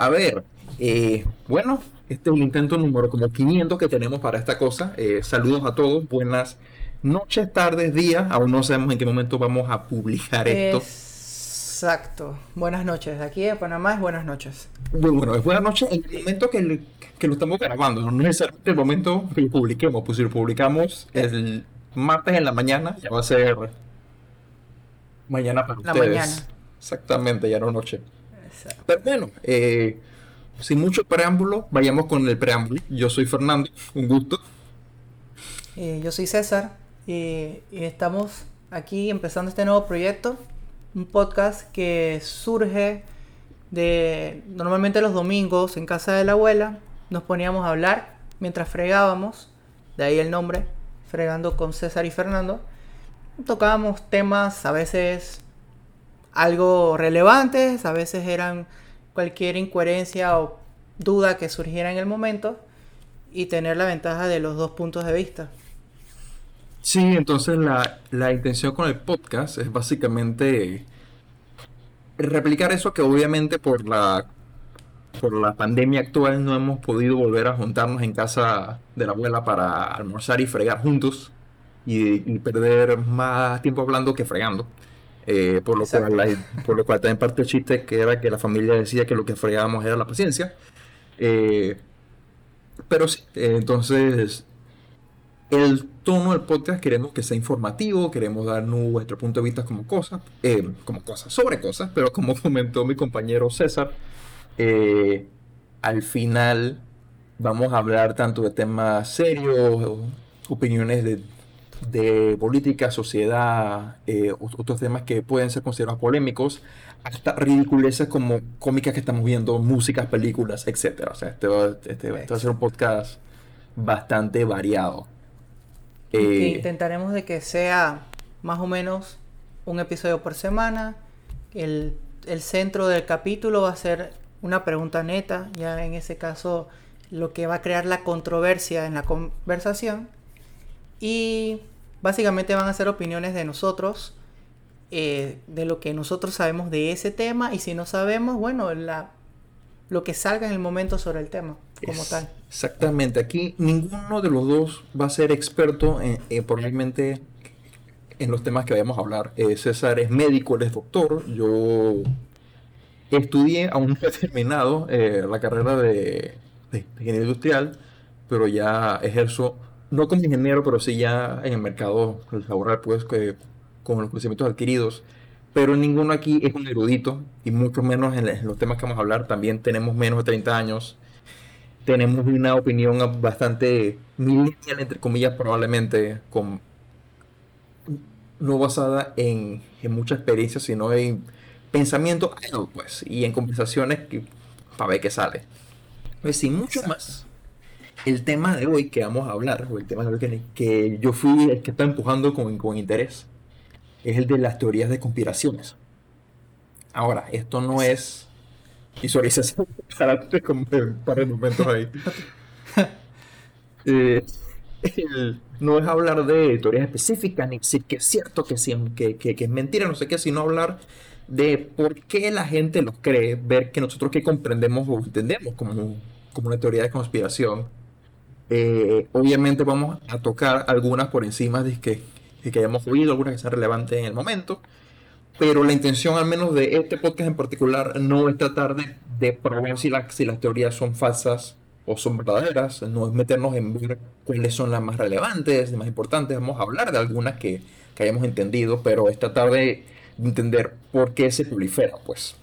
A ver, eh, bueno, este es un intento número como 500 que tenemos para esta cosa. Eh, saludos a todos, buenas noches, tardes, días. Aún no sabemos en qué momento vamos a publicar esto. Exacto. Buenas noches. De aquí de Panamá es buenas noches. Bueno, bueno, es buenas noches en el momento que, que lo estamos grabando. No es necesariamente el momento que lo publiquemos. Pues si lo publicamos el martes en la mañana, ya va a ser mañana para La ustedes. mañana. Exactamente, ya no noche. Exacto. Pero bueno, eh, sin mucho preámbulo, vayamos con el preámbulo. Yo soy Fernando, un gusto. Eh, yo soy César y, y estamos aquí empezando este nuevo proyecto, un podcast que surge de normalmente los domingos en casa de la abuela nos poníamos a hablar mientras fregábamos, de ahí el nombre, fregando con César y Fernando. Tocábamos temas a veces algo relevantes, a veces eran cualquier incoherencia o duda que surgiera en el momento y tener la ventaja de los dos puntos de vista. Sí, entonces la, la intención con el podcast es básicamente replicar eso que obviamente por la, por la pandemia actual no hemos podido volver a juntarnos en casa de la abuela para almorzar y fregar juntos y, y perder más tiempo hablando que fregando. Eh, por, lo Exacto. cual, por lo cual también parte del chiste que era que la familia decía que lo que fregábamos era la paciencia. Eh, pero sí, eh, entonces el tono del podcast queremos que sea informativo, queremos dar nuestro punto de vista como cosas, eh, como cosas, sobre cosas, pero como comentó mi compañero César, eh, al final vamos a hablar tanto de temas serios, opiniones de, de política, sociedad, eh, ot- otros temas que pueden ser considerados polémicos, hasta ridiculeces como cómicas que estamos viendo, músicas, películas, etcétera. O sea, este va, este este va a ser un podcast bastante variado. Eh, intentaremos de que sea más o menos un episodio por semana. El, el centro del capítulo va a ser una pregunta neta, ya en ese caso lo que va a crear la controversia en la conversación. Y básicamente van a ser opiniones de nosotros, eh, de lo que nosotros sabemos de ese tema y si no sabemos, bueno, la, lo que salga en el momento sobre el tema como Es- tal. Exactamente, aquí ninguno de los dos va a ser experto en, en probablemente en los temas que vayamos a hablar. Eh, César es médico, él es doctor, yo estudié, aún no he terminado eh, la carrera de, de ingeniería industrial, pero ya ejerzo, no como ingeniero, pero sí ya en el mercado laboral, pues que, con los conocimientos adquiridos. Pero ninguno aquí es un erudito, y mucho menos en, los temas que vamos a hablar. También tenemos menos de 30 años tenemos una opinión bastante millennial, entre comillas, probablemente con no basada en, en mucha experiencia, sino en pensamiento pues, y en conversaciones que, para ver qué sale. Pues sin mucho más, el tema de hoy que vamos a hablar, o el tema de hoy que, que yo fui el que está empujando con, con interés, es el de las teorías de conspiraciones. Ahora, esto no es visualización para de momentos ahí. Eh, el- no es hablar de teorías específicas, ni decir que es cierto, que, que, que- que es mentira, no sé qué, sino hablar de por qué la gente los cree, ver que nosotros que comprendemos o entendemos como, como una teoría de conspiración. Eh, obviamente vamos a tocar algunas por encima de que, de que hayamos oído, algunas que sean relevantes en el momento. Pero la intención, al menos de este podcast en particular, no es tratar de, de probar si, la- si las teorías son falsas o son verdaderas. No es meternos en ver cuáles son las más relevantes, las más importantes. Vamos a hablar de algunas que, que hayamos entendido, pero es tratar de entender por qué se prolifera, pues.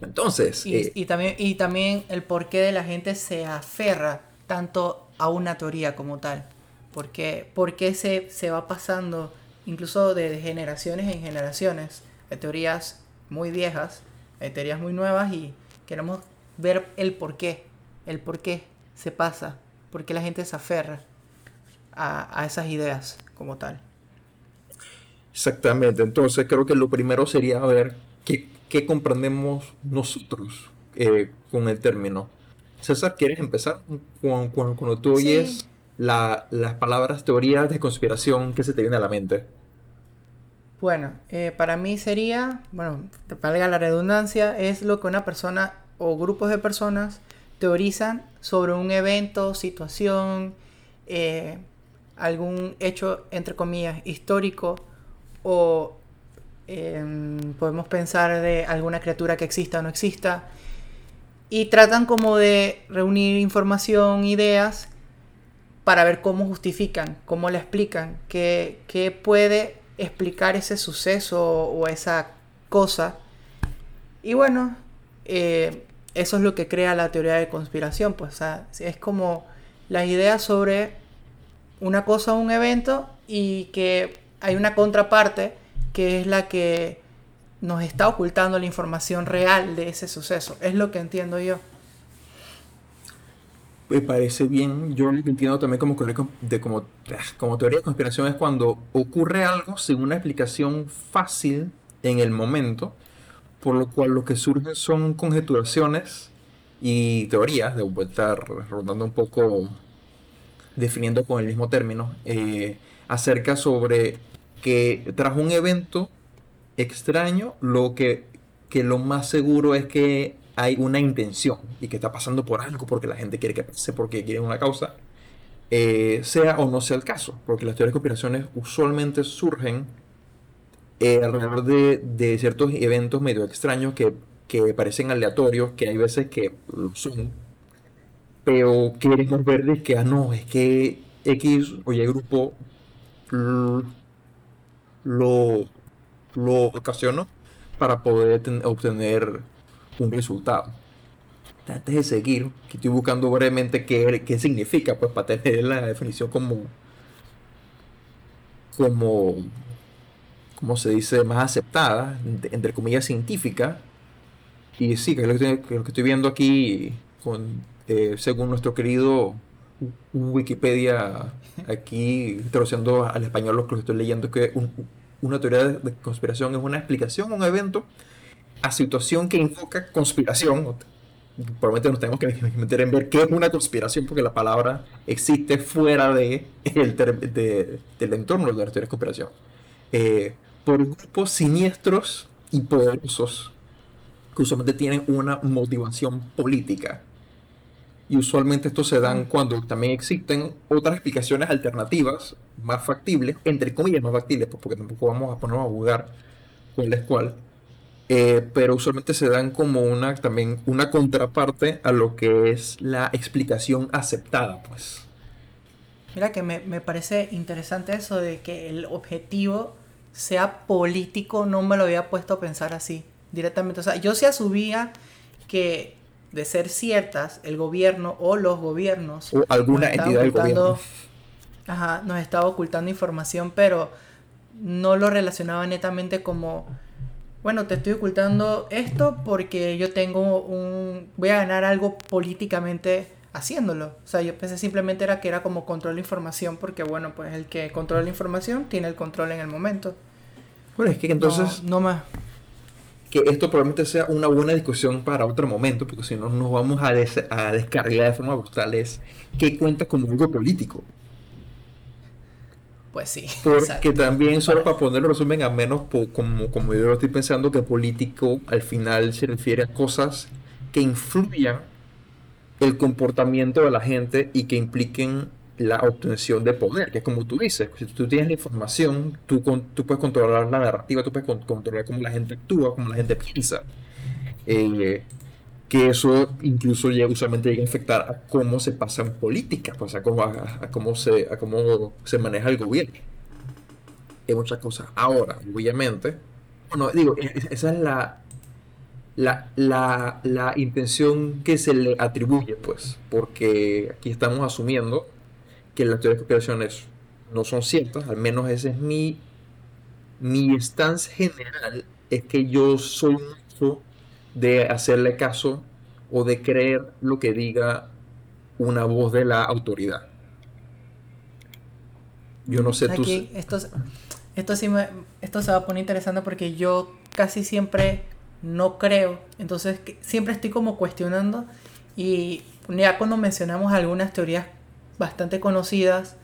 Entonces, Y, eh, y también, y también el porqué de la gente se aferra tanto a una teoría como tal. Porque, ¿Por qué se, se va pasando incluso de generaciones en generaciones? Hay teorías muy viejas, hay teorías muy nuevas y queremos ver el porqué, el por qué se pasa, por qué la gente se aferra a, a esas ideas como tal. Exactamente, entonces creo que lo primero sería ver qué, qué comprendemos nosotros eh, con el término. César, ¿quieres empezar? Cuando, cuando, cuando tú Sí. oyes la- las palabras teorías de conspiración, ¿qué se te viene a la mente? Bueno, eh, para mí sería, bueno, valga la redundancia, es lo que una persona o grupos de personas teorizan sobre un evento, situación, eh, algún hecho, entre comillas, histórico o em, podemos pensar de alguna criatura que exista o no exista y tratan como de reunir información, ideas para ver cómo justifican, cómo le explican, qué, qué puede explicar ese suceso o esa cosa. Y bueno, eh, eso es lo que crea la teoría de conspiración, pues es como las ideas sobre una cosa o un evento y que hay una contraparte que es la que nos está ocultando la información real de ese suceso. Es lo que entiendo yo. Me parece bien. Yo lo que entiendo también como, de, como, como teoría de conspiración es cuando ocurre algo sin una explicación fácil en el momento, por lo cual lo que surgen son conjeturaciones y teorías, de estar rondando un poco, definiendo con el mismo término, eh, acerca sobre que tras un evento extraño, lo que, que lo más seguro es que hay una intención y que está pasando por algo porque la gente quiere que pase, porque quiere una causa, eh, sea o no sea el caso, porque las teorías de conspiraciones usualmente surgen eh, alrededor de, ciertos eventos medio extraños que, parecen aleatorios, que hay veces que lo son, pero queremos ver de que, ah, no, es que X o Y grupo lo, lo ocasionó para poder obtener un resultado. Antes de seguir, que estoy buscando brevemente qué, qué significa, pues para tener la definición como, como, como se dice, más aceptada, entre comillas, científica. Y sí, que es lo que, estoy viendo aquí, con, eh, según nuestro querido Wikipedia, aquí traduciendo al español lo que estoy leyendo, que una teoría de conspiración es una explicación, un evento a situación que invoca conspiración. Probablemente nos tenemos que meter en ver qué es una conspiración, porque la palabra existe fuera de el de, del entorno de la teoría de conspiración. Eh, por grupos siniestros y poderosos que usualmente tienen una motivación política. Y usualmente esto se dan cuando también existen otras explicaciones alternativas más factibles, entre comillas más factibles, pues porque tampoco vamos a ponernos a jugar cuál es cuál eh, pero usualmente se dan como una también una contraparte a lo que es la explicación aceptada, pues. Mira que me, me, parece interesante eso de que el objetivo sea político, no me lo había puesto a pensar así directamente. O sea, yo sí asumía que de ser ciertas, el gobierno o los gobiernos... O alguna entidad del gobierno. Ajá, nos estaba ocultando información, pero no lo relacionaba netamente como bueno, te estoy ocultando esto porque yo tengo un... voy a ganar algo políticamente haciéndolo. O sea, yo pensé simplemente era que era como control de información porque, bueno, pues el que controla la información tiene el control en el momento. Bueno, es que entonces... No, más. Que esto probablemente sea una buena discusión para otro momento, porque si no nos vamos a, a descargar de forma brutal, es que cuenta como algo político. Pues sí. Porque también, solo para ponerlo resumen, a menos como, como yo lo estoy pensando, que político al final se refiere a cosas que influyan el comportamiento de la gente y que impliquen la obtención de poder, que es como tú dices, si tú tienes la información, tú, tú puedes controlar la narrativa, tú puedes controlar cómo la gente actúa, cómo la gente piensa. Eh, que eso incluso llega, usualmente llega a afectar a cómo se pasa en política, pues a cómo, a, cómo, se, a cómo se maneja el gobierno. Hay muchas cosas. Ahora, obviamente, bueno, digo, e, e, esa es la, la, la, la, intención que se le atribuye, pues, porque aquí estamos asumiendo que las teorías de conspiraciones no son ciertas, al menos ese es mi, mi stance general, es que yo soy mucho de hacerle caso o de creer lo que diga una voz de la autoridad. Yo no sé tú. Esto, esto, sí me, esto se va a poner interesante porque yo casi siempre no creo. Entonces siempre estoy como cuestionando. Y ya cuando mencionamos algunas teorías bastante conocidas,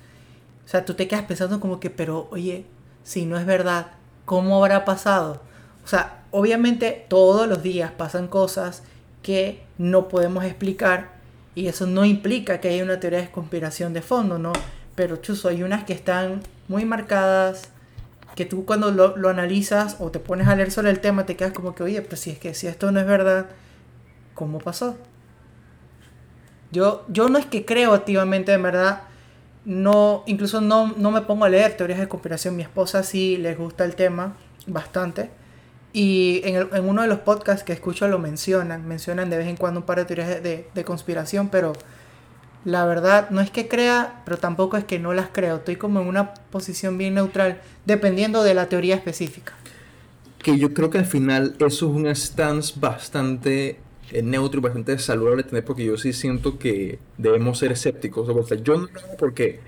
o sea, tú te quedas pensando como que, pero oye, si no es verdad, ¿cómo habrá pasado? O sea, obviamente todos los días pasan cosas que no podemos explicar y eso no implica que haya una teoría de conspiración de fondo, ¿no? Pero chuzo, hay unas que están muy marcadas, que tú cuando lo, lo, analizas o te pones a leer sobre el tema te quedas como que, oye, pero si es que si esto no es verdad, ¿cómo pasó? Yo, yo no es que creo activamente, en verdad, no, incluso no, no me pongo a leer teorías de conspiración. Mi esposa sí les gusta el tema bastante. Y en, en uno de los podcasts que escucho lo mencionan, mencionan de vez en cuando un par de teorías de, de, conspiración, pero la verdad no es que crea, pero tampoco es que no las creo. Estoy como en una posición bien neutral, dependiendo de la teoría específica. Que yo creo que al final eso es un stance bastante neutro y bastante saludable tener porque yo sí siento que debemos ser escépticos. O sea, yo no porque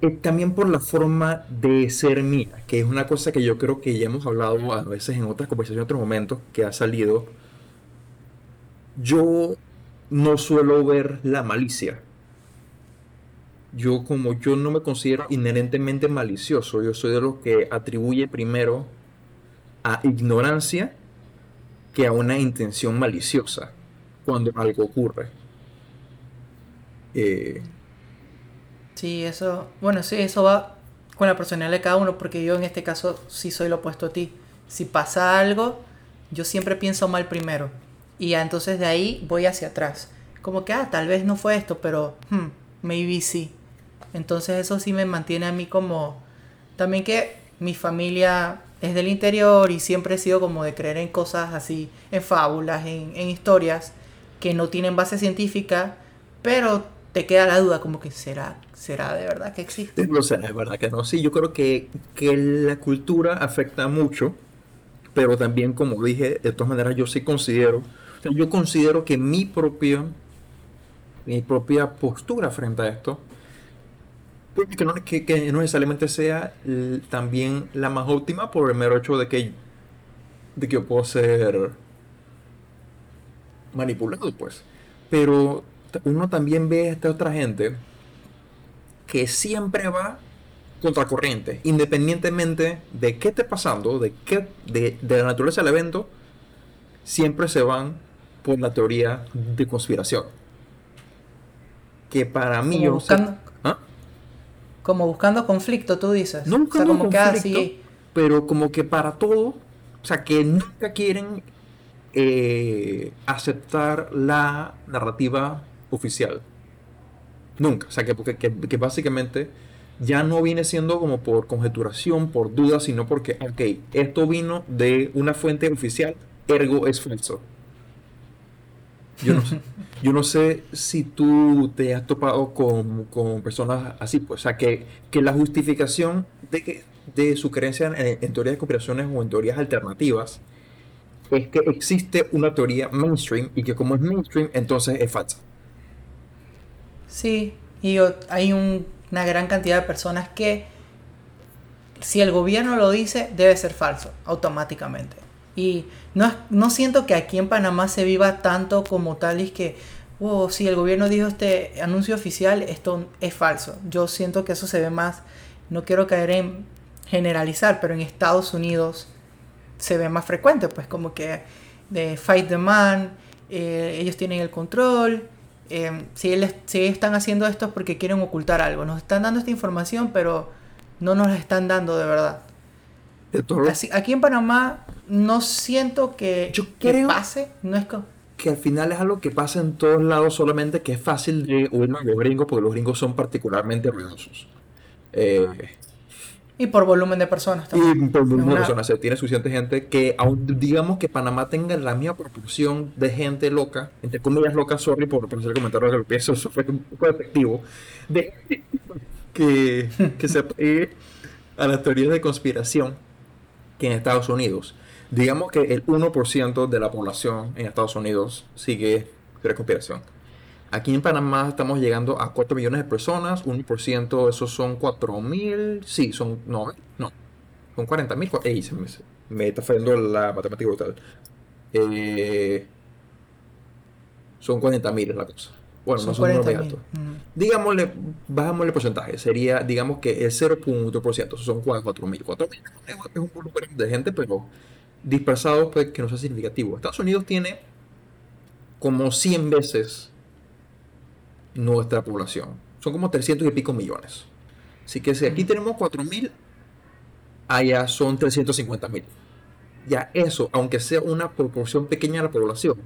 eh, también por la forma de ser mía, que es una cosa que yo creo que ya hemos hablado a veces en otras conversaciones, en otros momentos, que ha salido. Yo no suelo ver la malicia. Yo como yo no me considero inherentemente malicioso, yo soy de los que atribuye primero a ignorancia que a una intención maliciosa cuando algo ocurre. Eh, sí, eso, bueno, sí, eso va con la personalidad de cada uno, porque yo en este caso sí soy lo opuesto a ti. Si pasa algo, yo siempre pienso mal primero. Y entonces de ahí voy hacia atrás. Como que, ah, tal vez no fue esto, pero, hmm, maybe sí. Entonces eso sí me mantiene a mí como... También que mi familia es del interior y siempre he sido como de creer en cosas así, en fábulas, en, historias que no tienen base científica, pero te queda la duda como que será, será de verdad que existe. No sé, es verdad que no. Sí, yo creo que, que la cultura afecta mucho, pero también como dije, de todas maneras yo sí considero, yo considero que mi propia, mi propia postura frente a esto que no, que, no necesariamente sea también la más óptima por el mero hecho de que, de que yo puedo ser manipulado, pues. Pero uno también ve a esta otra gente que siempre va contracorriente, independientemente de qué esté pasando, de, qué, de, la naturaleza del evento, siempre se van por la teoría de conspiración. Que para mí... Yo como buscando conflicto, tú dices. No buscando como conflicto, pero como que para todo, o sea, que nunca quieren eh, aceptar la narrativa oficial. Nunca. O sea, que, que, básicamente ya no viene siendo como por conjeturación, por duda, sino porque, ok, esto vino de una fuente oficial, ergo es falso. Yo no sé. Yo no sé si tú te has topado con, personas así, pues, o sea, que, que la justificación de, que, de su creencia en, teorías de conspiraciones o en teorías alternativas es que existe una teoría mainstream y que como es mainstream, entonces es falsa. Sí, y hay una gran cantidad de personas que si el gobierno lo dice, debe ser falso, automáticamente. Y no, no siento que aquí en Panamá se viva tanto como tal y que, oh, si el gobierno dijo este anuncio oficial, esto es falso. Yo siento que eso se ve más, no quiero caer en generalizar, pero en Estados Unidos se ve más frecuente, pues como que de Fight the Man, eh, ellos tienen el control. Eh, si, ellos, si están haciendo esto es porque quieren ocultar algo. Nos están dando esta información, pero no nos la están dando de verdad. Así, aquí en Panamá no siento que, Yo creo pase, no es que al final es algo que pasa en todos lados, solamente que es fácil de a los gringos, porque los gringos son particularmente ruidosos. Eh, y por volumen de personas también. Y por volumen de personas. tiene suficiente gente que, aun digamos que Panamá tenga la misma proporción de gente loca, entre comillas loca, sorry por, por hacer comentarios que pienso, eso fue un poco efectivo, de que, que se a las teorías de conspiración que en Estados Unidos. Digamos que el 1% de la población en Estados Unidos sigue la conspiración. Aquí en Panamá estamos llegando a 4 millones de personas, 1%, esos son 4 mil, sí, son, no, no, son 40 mil, me, está fallando la matemática brutal. Eh, son 40 mil la cosa. Bueno, no son muy altos. Digámosle, bajámosle el porcentaje. Sería, digamos que el 0.1%. Son 4.000. mil. es un volumen de gente, pero dispersado pues, que no sea significativo. Estados Unidos tiene como 100 veces nuestra población. Son como 300 y pico millones. Así que si aquí tenemos 4.000, allá son 350.000. Ya eso, aunque sea una proporción pequeña de la población,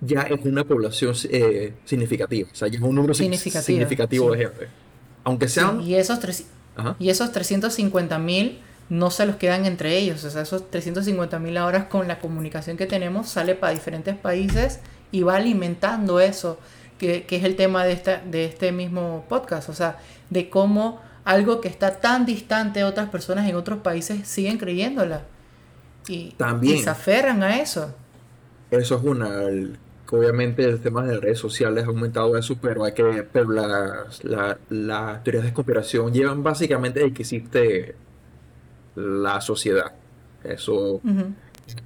ya es una población eh, significativa. O sea, ya es un número significativo, de gente. Aunque sean... y esos, y esos 350.000 no se los quedan entre ellos. O sea, esos 350.000 horas con la comunicación que tenemos sale para diferentes países y va alimentando eso, que, que es el tema de, esta, de este mismo podcast. O sea, de cómo algo que está tan distante de otras personas en otros países siguen creyéndola. Y, También, se aferran a eso. Eso es una. Obviamente el tema de redes sociales ha aumentado eso, pero hay que pero las, las teorías de conspiración llevan básicamente de que existe la sociedad. Eso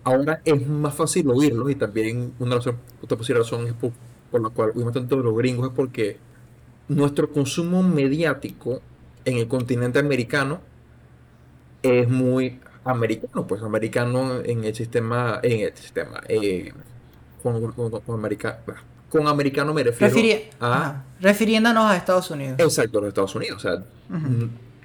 ahora es más fácil oírlo y también una razón, otra posible razón es por, la cual oímos tanto de los gringos es porque nuestro consumo mediático en el continente americano es muy americano, pues americano en el sistema, en el sistema, eh, con, con, americano me refiero a... Refiriéndonos a Estados Unidos. Exacto, a los Estados Unidos. O sea,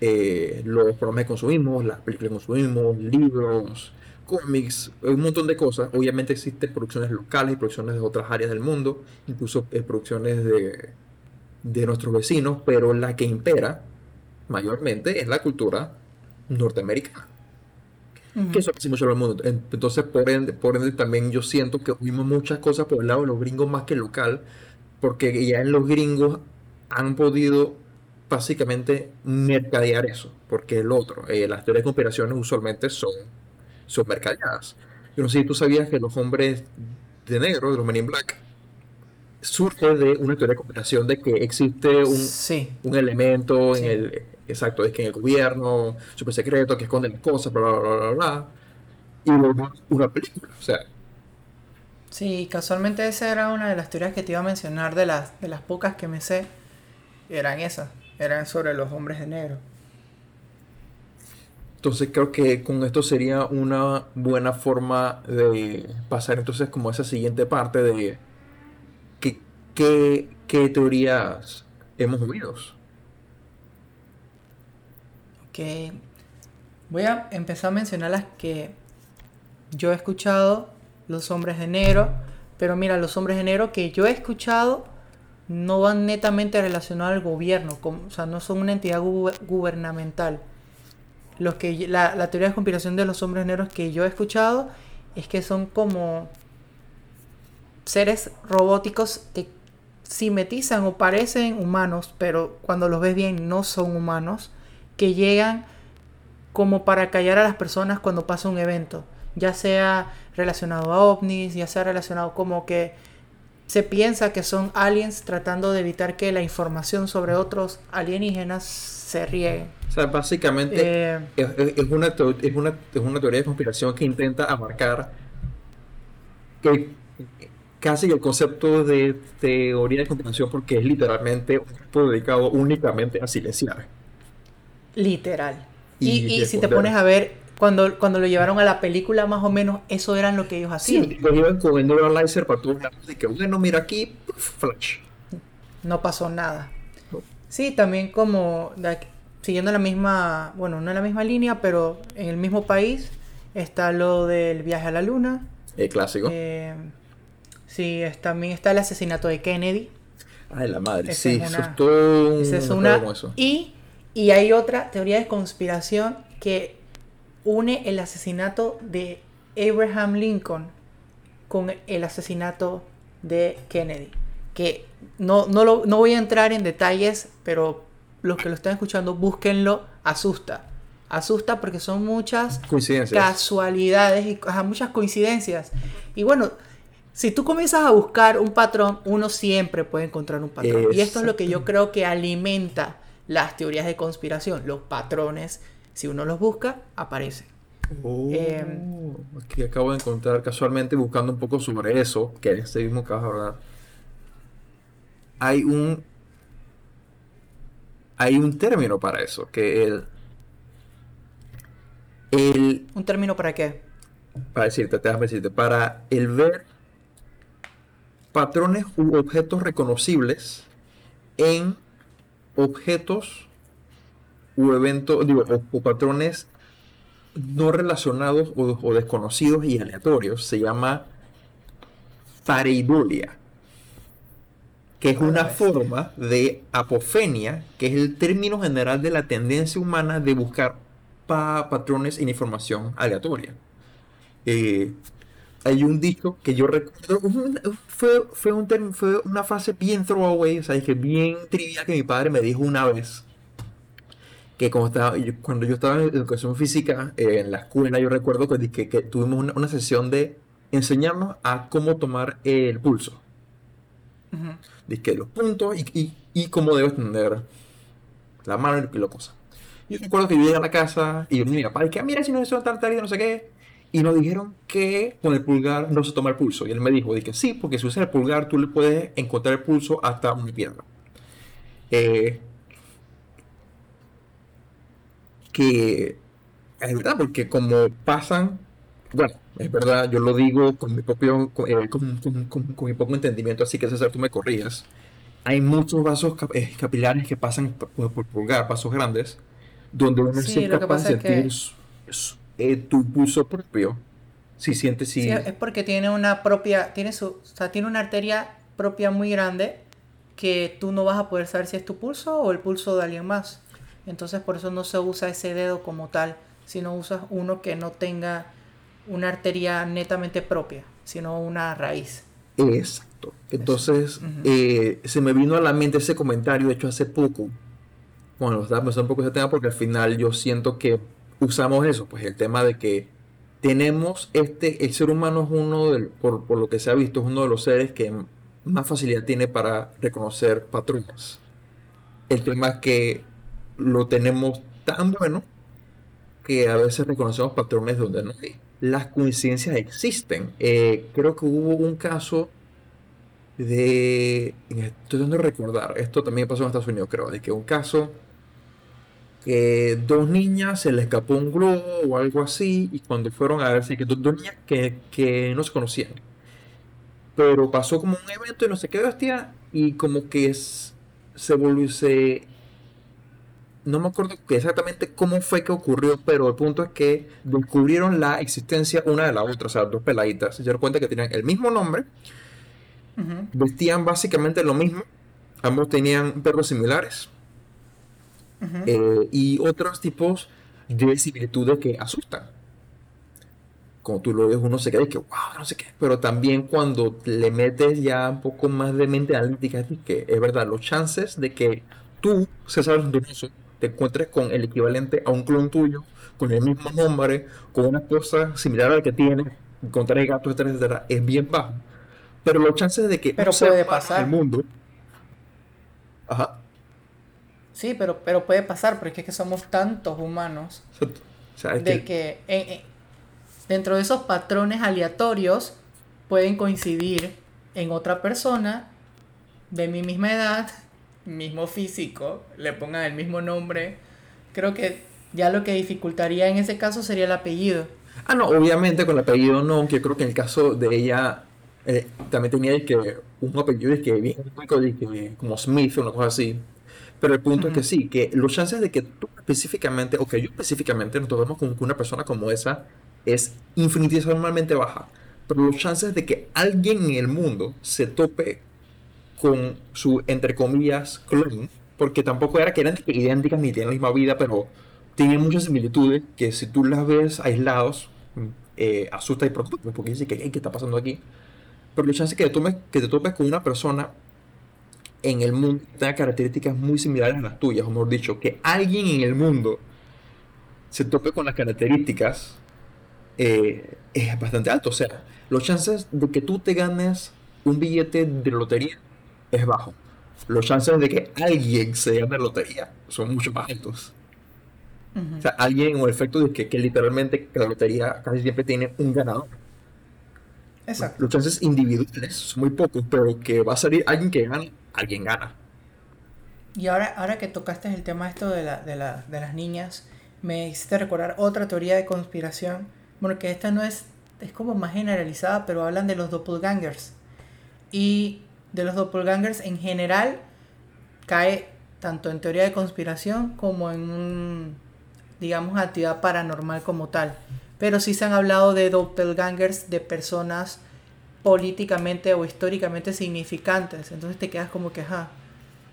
eh, los programas que consumimos, las películas que consumimos, libros, cómics, un montón de cosas. Obviamente existen producciones locales y producciones de otras áreas del mundo, incluso eh, producciones de, de nuestros vecinos, pero la que impera mayormente es la cultura norteamericana. Que eso es mucho el mundo. Entonces, por ende, por ende, también yo siento que oímos muchas cosas por el lado de los gringos más que local, porque ya en los gringos han podido básicamente mercadear eso, porque el otro, eh, las teorías de conspiraciones usualmente son, son mercadeadas. Yo no sé si tú sabías que los hombres de negro, de los Men in Black, surge de una teoría de conspiración de que existe un, un elemento en el exacto, es que en el gobierno, super secreto, que esconden cosas, bla, bla, bla, bla, bla, y luego una película, o sea. Sí, casualmente esa era una de las teorías que te iba a mencionar de las, de las pocas que me sé, eran esas eran sobre los hombres de negro. Entonces creo que con esto sería una buena forma de pasar entonces como esa siguiente parte de qué, qué, teorías hemos oído. Ok. Voy a empezar a mencionar las que yo he escuchado, los hombres de negro. Pero mira, los hombres de negro que yo he escuchado no van netamente relacionados al gobierno, o sea, no son una entidad gubernamental. Los que, la, la, teoría de conspiración de los hombres negros que yo he escuchado es que son como seres robóticos que simetizan o parecen humanos, pero cuando los ves bien no son humanos, que llegan como para callar a las personas cuando pasa un evento, ya sea relacionado a ovnis, ya sea relacionado como que se piensa que son aliens tratando de evitar que la información sobre otros alienígenas se riegue. O sea, básicamente eh, es, una, es, una, es una teoría de conspiración que intenta abarcar que casi el concepto de teoría de conspiración porque es literalmente un grupo dedicado únicamente a silenciar. Literal. Y, y si te pones a ver cuando, cuando lo llevaron a la película, más o menos, eso eran lo que ellos hacían. Sí, lo iban con el neuralizer para lados. Y que, bueno, mira aquí, flash. No pasó nada. Sí, también como siguiendo la misma, bueno, no en la misma línea, pero en el mismo país está lo del viaje a la luna. El clásico. Eh, sí, también está el asesinato de Kennedy. Ay, la madre, sí, eso es todo un... eso. Y, y hay otra teoría de conspiración que une el asesinato de Abraham Lincoln con el asesinato de Kennedy. Que no, no, lo, no voy a entrar en detalles, pero los que lo están escuchando, búsquenlo, asusta. Asusta porque son muchas casualidades y muchas coincidencias. Y bueno, si tú comienzas a buscar un patrón, uno siempre puede encontrar un patrón. Y esto es lo que yo creo que alimenta las teorías de conspiración, los patrones si uno los busca, aparece. Oh, aquí acabo de encontrar casualmente buscando un poco sobre eso, que es este mismo que vas a hablar. Hay un hay un término para eso, que el, el ¿Un término para qué? Para decirte, déjame decirte, para el ver patrones u objetos reconocibles en objetos u eventos, digo, o, patrones no relacionados o, desconocidos y aleatorios. Se llama pareidolia, que es una forma de apofenia, que es el término general de la tendencia humana de buscar patrones en información aleatoria. Eh, hay un dicho que yo recuerdo, fue, fue, un fue una fase bien throwaway, o sea, que bien trivial que mi padre me dijo una vez. Que cuando, estaba, cuando yo estaba en educación física, eh, en la escuela, yo recuerdo que, que, tuvimos una, sesión de enseñarnos a cómo tomar el pulso. Uh que los puntos y, y, y, cómo debes tener la mano y la cosa. Yo recuerdo que yo llegué a la casa y yo mi papá, que mira si no es tan tarde, no sé qué y nos dijeron que con el pulgar no se toma el pulso. Y él me dijo, dije, sí, porque si usas el pulgar tú le puedes encontrar el pulso hasta una pierna. Eh, que es verdad, porque como pasan, bueno, es verdad, yo lo digo con mi propio, con, eh, mi poco entendimiento, así que César, tú me corrías. Hay muchos vasos eh, capilares que pasan por, pulgar, vasos grandes, donde uno sí, es capaz de sentir eh, tu pulso propio. Si sientes si... Sí, es porque tiene una propia, tiene su, o sea, tiene una arteria propia muy grande que tú no vas a poder saber si es tu pulso o el pulso de alguien más. Entonces por eso no se usa ese dedo como tal, sino usas uno que no tenga una arteria netamente propia, sino una raíz. Exacto. Entonces eh, se me vino a la mente ese comentario hecho hace poco. Bueno, estaba pensando un poco ese tema porque al final yo siento que usamos eso, pues el tema de que tenemos este, el ser humano es uno, del, por, por, lo que se ha visto, es uno de los seres que más facilidad tiene para reconocer patrones. El tema es que lo tenemos tan bueno que a veces reconocemos patrones donde no hay. Las coincidencias existen. Eh, creo que hubo un caso de... Estoy tratando de recordar, esto también pasó en Estados Unidos, creo, de que un caso que dos niñas se les escapó un globo o algo así, y cuando fueron a ver si que dos, niñas que, no se conocían. Pero pasó como un evento y no sé qué bestia, y como que se volvió, se... No me acuerdo exactamente cómo fue que ocurrió, pero el punto es que descubrieron la existencia una de la otra, o sea, dos peladitas. Se dieron cuenta que tenían el mismo nombre, vestían básicamente lo mismo, ambos tenían perros similares eh, y otros tipos de similitudes que asustan. Como tú lo ves, uno se queda que, wow, no sé qué. Pero también cuando le metes ya un poco más de mente analítica, es que es verdad, los chances de que tú, César Donoso, te encuentres con el equivalente a un clon tuyo, con el mismo nombre, con una cosa similar a la que tienes, encontrar el gato, etcétera, etcétera, es bien bajo. Pero los chances de que Pero puede pasar. el mundo. Ajá. Sí, pero, pero puede pasar, porque es que somos tantos humanos. de que, eh, eh, dentro de esos patrones aleatorios pueden coincidir en otra persona de mi misma edad, mismo físico, le pongan el mismo nombre. Creo que ya lo que dificultaría en ese caso sería el apellido. Ah, no, obviamente con el apellido no, que creo que en el caso de ella eh, también tenía que un apellido que bien como Smith o una cosa así. Pero el punto es que sí, que los chances de que tú específicamente, o que yo específicamente nos topemos con una persona como esa, es infinitesimalmente baja. Pero los chances de que alguien en el mundo se tope con su, entre comillas, clon, porque tampoco era que eran idénticas ni tienen la misma vida, pero tienen muchas similitudes que si tú las ves aislados, eh, asusta y preocupa, porque dice que, ¿qué está pasando aquí? Pero los chances que te, que te topes con una persona en el mundo tenga características muy similares a las tuyas, o mejor dicho, que alguien en el mundo se tope con las características eh, es bastante alto. O sea, los chances de que tú te ganes un billete de lotería es bajo. Los chances de que alguien se gane lotería son mucho más altos. O sea, alguien o el efecto de que, que, literalmente la lotería casi siempre tiene un ganador. Exacto. Los chances individuales son muy pocos, pero que va a salir alguien que gane alguien gana. Y ahora, ahora que tocaste el tema esto de, la, de, la, de las niñas, me hiciste recordar otra teoría de conspiración, bueno, que esta no es, es como más generalizada, pero hablan de los doppelgangers. y de los doppelgangers en general cae tanto en teoría de conspiración como en un, digamos, actividad paranormal como tal. Pero sí se han hablado de doppelgangers de personas políticamente o históricamente significantes. Entonces te quedas como que, ajá,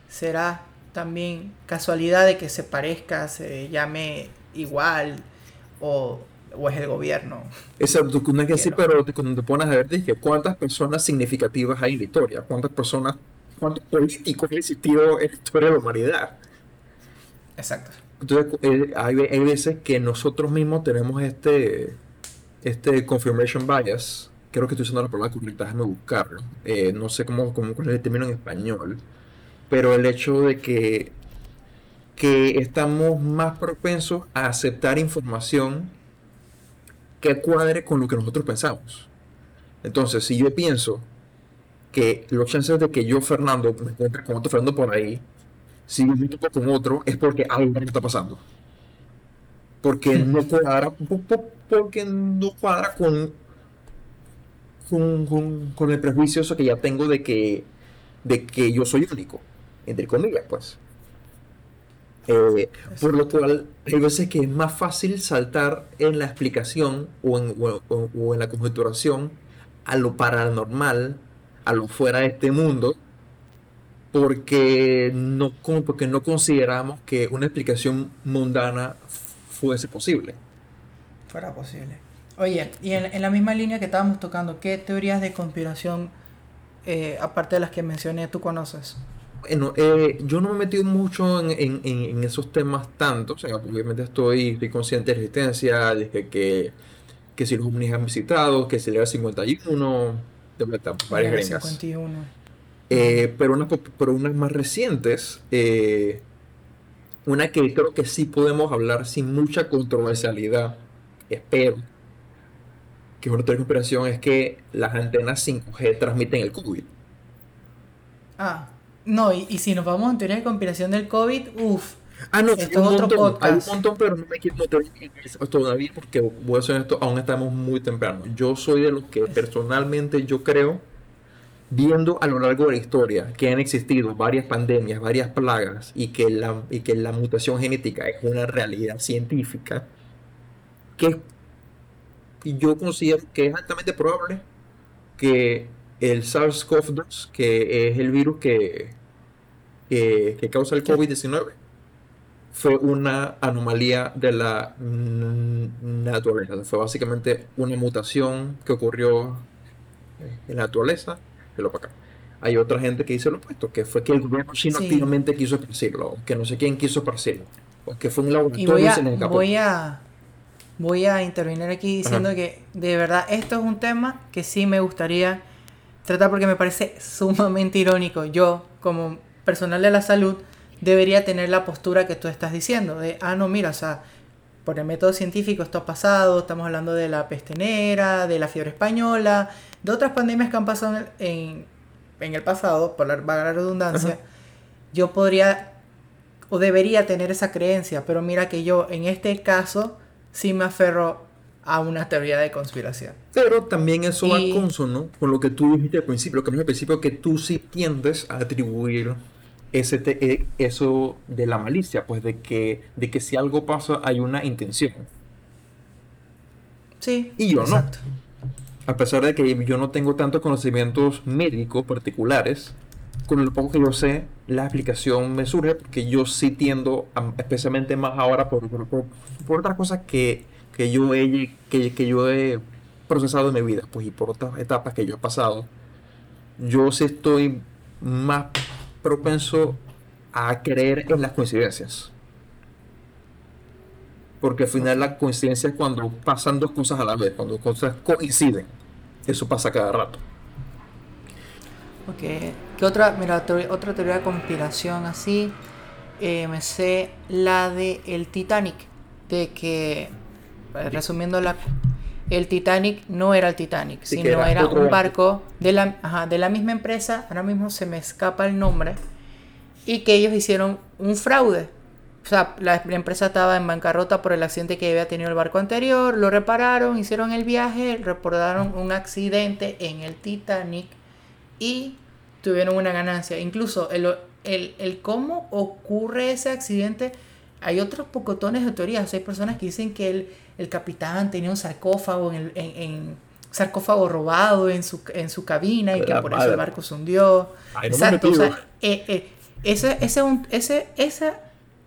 será también casualidad de que se parezca, se llame igual o, o es el gobierno. Exacto, no es que sí, pero cuando te pones a ver, dije, ¿cuántas personas significativas hay en la historia? ¿Cuántas personas, cuántos políticos han existido en la historia de la humanidad? Exacto. Entonces, eh, hay, hay, veces que nosotros mismos tenemos este, este confirmation bias. Creo que estoy usando la palabra correcta, déjame buscarlo. Eh, no sé cómo, cómo, cuál es el término en español. Pero el hecho de que, que estamos más propensos a aceptar información que cuadre con lo que nosotros pensamos. Entonces, si yo pienso que los chances de que yo, Fernando, me encuentre con otro Fernando por ahí, si me toco con otro, es porque algo está pasando. Porque no cuadra, porque no cuadra con, con, el prejuicio que ya tengo de que, de que yo soy único, entre comillas, pues. Eh, por lo cual, hay veces que es más fácil saltar en la explicación o en, o, en la conjeturación a lo paranormal, a lo fuera de este mundo, porque no, porque no consideramos que una explicación mundana fuese posible. Fuera posible. Oye, y en, la misma línea que estábamos tocando, ¿qué teorías de conspiración, eh, aparte de las que mencioné, tú conoces? Bueno, eh, yo no me he metido mucho en, en, esos temas tanto, o sea, obviamente estoy, consciente de la existencia, de que, que, si los ovnis han visitado, que se le da 51, de verdad, varias 51. Eh, pero, unas, pero unas más recientes, eh, una que creo que sí podemos hablar sin mucha controversialidad, espero, que es una teoría de conspiración, es que las antenas 5G transmiten el COVID. Ah, no, y, si nos vamos en teoría de conspiración del COVID, uff. Ah, no, esto es otro podcast. Hay un montón, pero no me quiero meter todavía porque voy a ser esto, aún estamos muy temprano. Yo soy de los que personalmente yo creo, viendo a lo largo de la historia que han existido varias pandemias, varias plagas y que la, y que la mutación genética es una realidad científica, que yo considero que es altamente probable que el SARS-CoV-2, que es el virus que, que, causa el COVID-19, fue una anomalía de la naturaleza. Fue básicamente una mutación que ocurrió en la naturaleza lo para acá. Hay otra gente que dice lo opuesto, que fue que el gobierno chino activamente quiso esparcirlo, que no sé quién quiso esparcirlo, o que fue un laboratorio y voy a, voy a, voy a intervenir aquí diciendo que de verdad esto es un tema que sí me gustaría tratar porque me parece sumamente irónico. Yo, como personal de la salud, debería tener la postura que tú estás diciendo, de, ah, no, mira, o sea, por el método científico esto ha pasado, estamos hablando de la peste negra, de la fiebre española, de otras pandemias que han pasado en, en el pasado, por la vaga redundancia, yo podría o debería tener esa creencia, pero mira que yo en este caso sí me aferro a una teoría de conspiración. Pero también eso va consono con lo que tú dijiste al principio, que al principio que tú sí tiendes a atribuir ese e, eso de la malicia, pues de que, de que si algo pasa hay una intención. Sí. Y yo no. A pesar de que yo no tengo tantos conocimientos médicos particulares, con lo poco que yo sé, la explicación me surge porque yo sí tiendo, especialmente más ahora por, por, por otras cosas que que yo he, que, que yo he procesado en mi vida, pues y por otras etapas que yo he pasado, yo sí estoy más propenso a creer en las coincidencias. Porque al final la coincidencia es cuando pasan dos cosas a la vez, cuando cosas coinciden. Eso pasa cada rato. Ok. ¿Qué otra, mira, otra teoría de conspiración así? Eh, me sé la de el Titanic. De que resumiendo la, el Titanic no era el Titanic, sino era, un barco de la, de la misma empresa, ahora mismo se me escapa el nombre, y que ellos hicieron un fraude. O sea, la, empresa estaba en bancarrota por el accidente que había tenido el barco anterior, lo repararon, hicieron el viaje, reportaron un accidente en el Titanic y tuvieron una ganancia. Incluso el, el, el cómo ocurre ese accidente, hay otros pocotones de teorías. Hay personas que dicen que el, el capitán tenía un sarcófago en, el, en, en sarcófago robado en su, en su cabina y que por eso el barco se hundió. Exacto, o sea, eh, eh, ese, ese, ese, ese,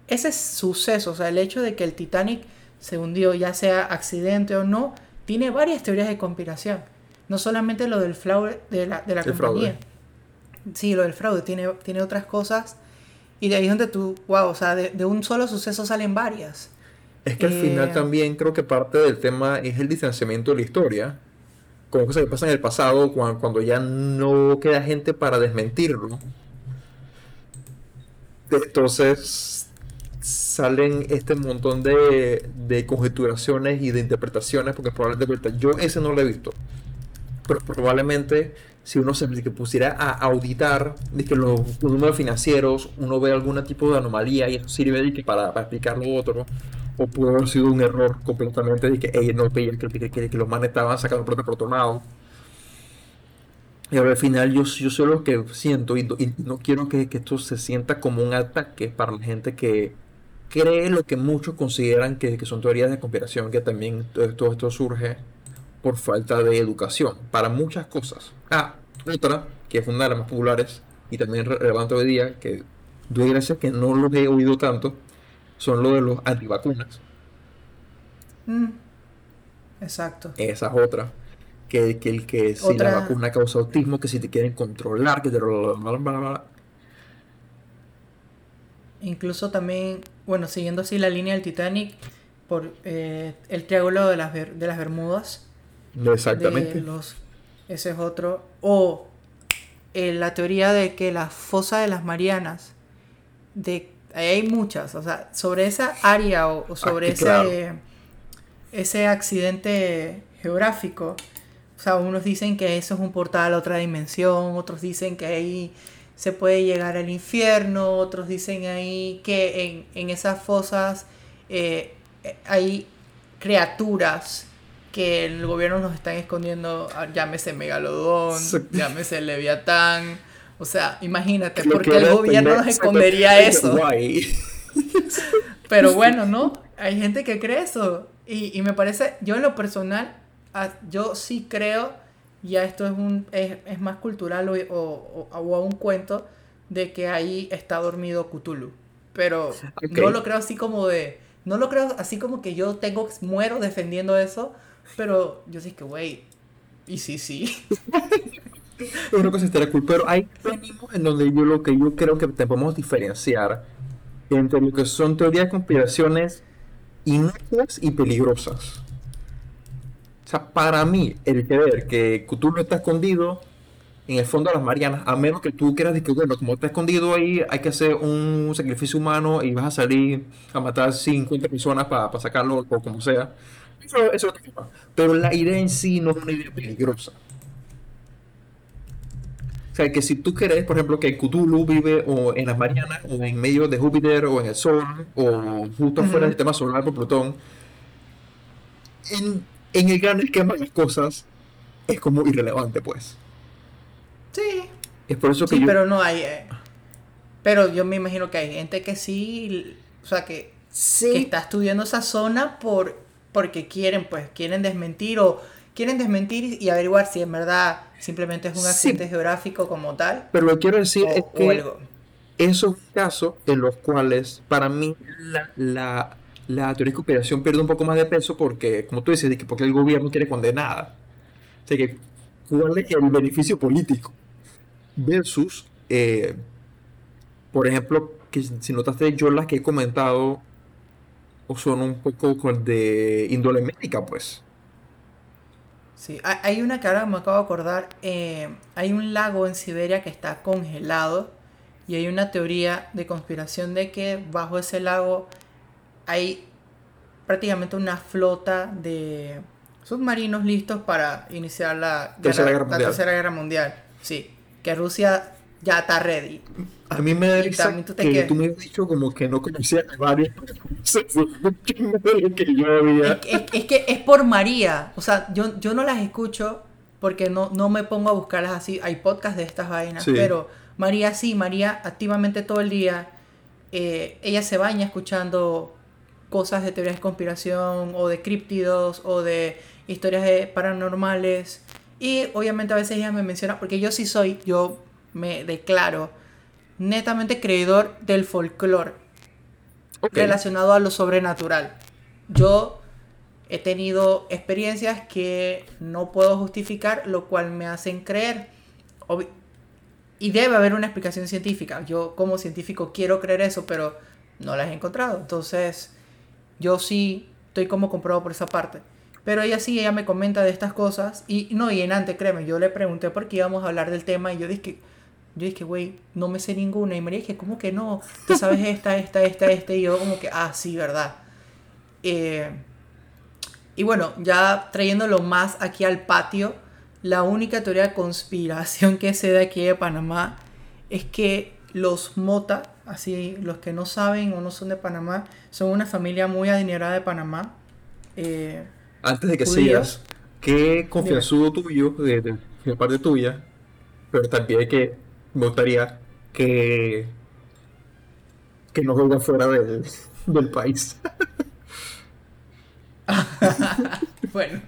ese suceso, o sea, el hecho de que el Titanic se hundió, ya sea accidente o no, tiene varias teorías de conspiración. No solamente lo del fraude de la, de la compañía. Sí, lo del fraude, tiene, tiene otras cosas. Y de ahí es donde tú, wow, o sea, de, de un solo suceso salen varias. Es que al final Eh, también creo que parte del tema es el distanciamiento de la historia. Como cosas que pasan en el pasado, cuando, cuando ya no queda gente para desmentirlo. Entonces salen este montón de, de conjeturaciones y de interpretaciones, porque probablemente yo ese no lo he visto. Pero probablemente si uno se pusiera a auditar de que los, números financieros, uno ve algún tipo de anomalía y eso sirve de que para, para explicar lo otro. O pudo haber sido un error completamente de que ellos no que, que, los manes estaban sacando plata por otro lado. Y ahora al final yo, yo soy lo que siento y, no- quiero que, esto se sienta como un ataque para la gente que cree lo que muchos consideran que, son teorías de conspiración, que también todo esto surge por falta de educación para muchas cosas. Ah, otra, que es una de las más populares y también re- relevante hoy día, que doy gracias que no los he oído tanto, son lo de los antivacunas. mm, exacto. Esa es otra. Que, que el que si Otra- la vacuna causa autismo, que si te quieren controlar, que te... bla. Incluso también, bueno, siguiendo así la línea del Titanic, por eh, el triángulo de las, de las Bermudas. Exactamente. De los, ese es otro. O eh, la teoría de que la fosa de las Marianas, de, hay muchas, o sea, sobre esa área o, o sobre Ah, ese, claro. ese accidente geográfico, o sea, unos dicen que eso es un portal a otra dimensión, otros dicen que ahí se puede llegar al infierno, otros dicen ahí que en, en esas fosas eh, eh, hay criaturas que el gobierno nos están escondiendo, ah, llámese Megalodón, llámese Leviatán, o sea, imagínate, Lo ¿por que qué el gobierno nos escondería eso? Pero bueno, ¿no? Hay gente que cree eso. Y, y me parece, yo en lo personal, ah, yo sí creo, ya esto es, un, es, es más cultural o, o, o- o un cuento, de que ahí está dormido Cthulhu. Pero no lo creo así como de, no lo creo así como que yo tengo, muero defendiendo eso, pero yo sí que, güey, y sí, sí. Una cosa estaría cool, pero hay venimos en donde yo lo que yo creo que te podemos diferenciar entre lo que son teorías de conspiraciones inocuas y peligrosas. O sea, para mí, el creer que Cthulhu está escondido en el fondo de las Marianas, a menos que tú quieras decir que, bueno, como está escondido ahí, hay que hacer un sacrificio humano y vas a salir a matar 50 personas para sacarlo o como sea. Eso, eso es otro tema. Pero la idea en sí no es una idea peligrosa. O sea, que si tú crees, por ejemplo, que Cthulhu vive o en las Marianas, o en medio de Júpiter, o en el Sol, o justo afuera del sistema solar por Plutón, en, en el gran esquema de las cosas, es como irrelevante, pues. Sí, Es por eso que Sí, yo... pero no hay. eh, pero yo me imagino que hay gente que sí, o sea, que, que Sí, está estudiando esa zona por porque quieren, pues, quieren desmentir o quieren desmentir y, averiguar si en verdad simplemente es un Sí. accidente geográfico como tal pero lo que quiero decir o, es que algo. esos casos en los cuales para mí la, la, la teoría de conspiración pierde un poco más de peso porque, como tú dices, de que porque el gobierno quiere condenar. O sea que, ¿cuál es el beneficio político? Versus, eh, por ejemplo, que si notaste, yo las que he comentado son un poco de índole médica, pues. Sí, hay- una que ahora me acabo de acordar. eh, hay un lago en Siberia que está congelado y hay una teoría de conspiración de que bajo ese lago hay prácticamente una flota de submarinos listos para iniciar la, Tercera Guerra la Mundial. Tercera Guerra Mundial. Sí, que Rusia ya está ready. A mí me da risa tú que quedas- tú me has dicho como que no conocía a de que yo había. Es, que- es- es que es por María. O sea, yo, yo no las escucho porque no, no me pongo a buscarlas así. Hay podcasts de estas vainas, pero María sí, María activamente todo el día. Eh, ella se baña escuchando cosas de teorías de conspiración o de críptidos o de historias paranormales. Y obviamente a veces ella me menciona, porque yo sí soy, yo me declaro netamente creedor del folclore relacionado a lo sobrenatural. Yo he tenido experiencias que no puedo justificar, lo cual me hacen creer. y debe haber una explicación científica. Yo como científico quiero creer eso, pero no la he encontrado. Entonces, yo sí estoy como comprobado por esa parte. Pero ella sí, ella me comenta de estas cosas. Y no, y en antes, créeme, yo le pregunté por qué íbamos a hablar del tema y yo dije, yo dije, güey, no me sé ninguna. Y María dije, ¿cómo que no? Tú sabes esta, esta, esta, esta. Y yo como que, ah, sí, verdad. Eh, y bueno, ya trayéndolo más aquí al patio, la única teoría de conspiración que se da aquí de Panamá es que los Mota, así los que no saben o no son de Panamá, son una familia muy adinerada de Panamá. Eh, Antes de que sigas, qué confianzudo tuyo, de, de, parte tuya, pero también que me gustaría que, que no venga fuera del, del país. bueno,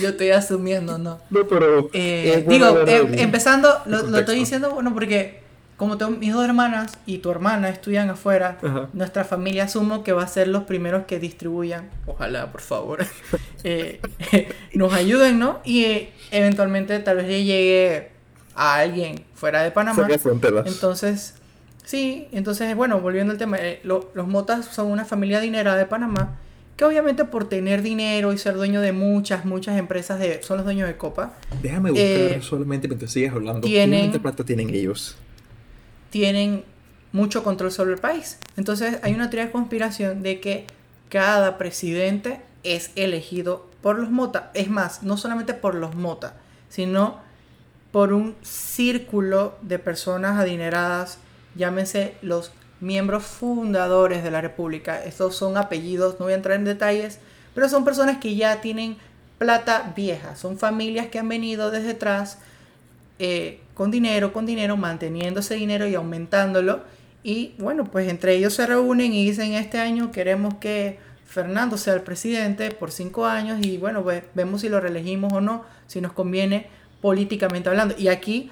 yo estoy asumiendo, ¿no? No, pero. Eh, digo, eh, empezando, lo, estoy diciendo, bueno, porque como tengo mis dos hermanas y tu hermana estudian afuera, nuestra familia asumo que va a ser los primeros que distribuyan, ojalá, por favor, eh, nos ayuden, ¿no? Y eventualmente tal vez llegue a alguien fuera de Panamá. Entonces, sí, entonces, bueno, volviendo al tema, los Motas son una familia dinerada de Panamá que obviamente por tener dinero y ser dueño de muchas, muchas empresas, de, son los dueños de Copa. Déjame buscar eh, solamente mientras sigas hablando. Tienen, ¿Cuánta plata tienen ellos? Tienen mucho control sobre el país. Entonces hay una teoría de conspiración de que cada presidente es elegido por los Mota. Es más, no solamente por los Mota, sino por un círculo de personas adineradas, llámense los miembros fundadores de la República. Estos son apellidos, no voy a entrar en detalles, pero son personas que ya tienen plata vieja, son familias que han venido desde atrás eh, con dinero, con dinero, manteniendo ese dinero y aumentándolo. Y bueno, pues entre ellos se reúnen y dicen, este año queremos que Fernando sea el presidente por cinco años y bueno, vemos si lo reelegimos o no, si nos conviene políticamente hablando. Y aquí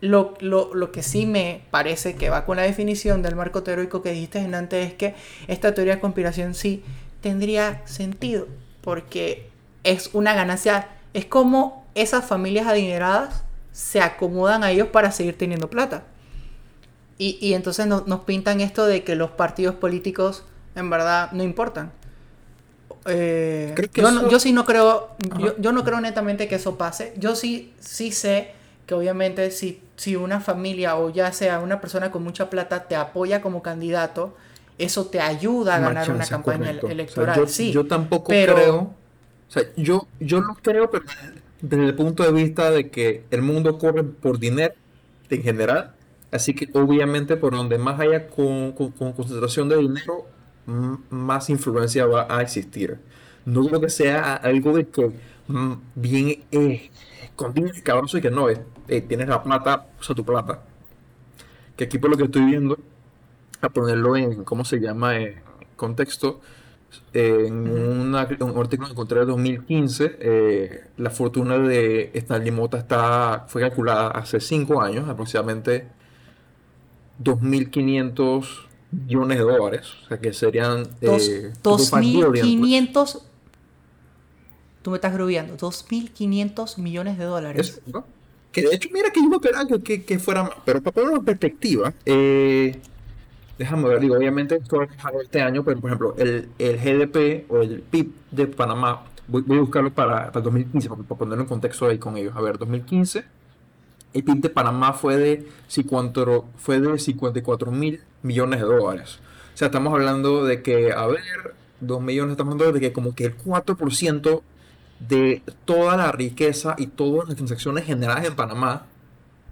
lo, lo, lo, que sí me parece que va con la definición del marco teórico que dijiste antes es que esta teoría de conspiración sí tendría sentido, porque es una ganancia, es como esas familias adineradas se acomodan a ellos para seguir teniendo plata. Y, y entonces nos pintan esto de que los partidos políticos en verdad no importan. Eh, yo, yo, sí no creo, yo, yo, no creo netamente que eso pase. Yo sí, sí sé que obviamente si si una familia o ya sea una persona con mucha plata te apoya como candidato, eso te ayuda a ganar una campaña electoral. yo, sí, yo tampoco creo, o sea, yo, yo lo creo, pero desde el punto de vista de que el mundo corre por dinero en general, así que obviamente por donde más haya con, concentración de dinero, más influencia va a existir. No creo que sea algo de que bien eh, dinero y que no, eh, tienes la plata, usa tu plata. Que aquí por lo que estoy viendo, a ponerlo en, ¿cómo se llama? En contexto, en un artículo que encontré de 2015, eh, la fortuna de Stanley Mota está, fue calculada hace 5 años, aproximadamente 2.500 millones de dólares, o sea que serían... Eh, 2.500... Tú me estás grubiando, 2.500 millones de dólares. Que de hecho, mira que yo no que, que, fuera más. Pero para poner una perspectiva, eh, déjame ver, digo, obviamente esto es este año, pero por ejemplo, el, el GDP o el PIB de Panamá, voy, a buscarlo para, para 2015, para, ponerlo en contexto ahí con ellos. A ver, 2015, el PIB de Panamá fue de, fue de 54 mil millones de dólares. O sea, estamos hablando de que, a ver, 2 millones, estamos hablando de que como que el 4% de toda la riqueza y todas las transacciones generadas en Panamá,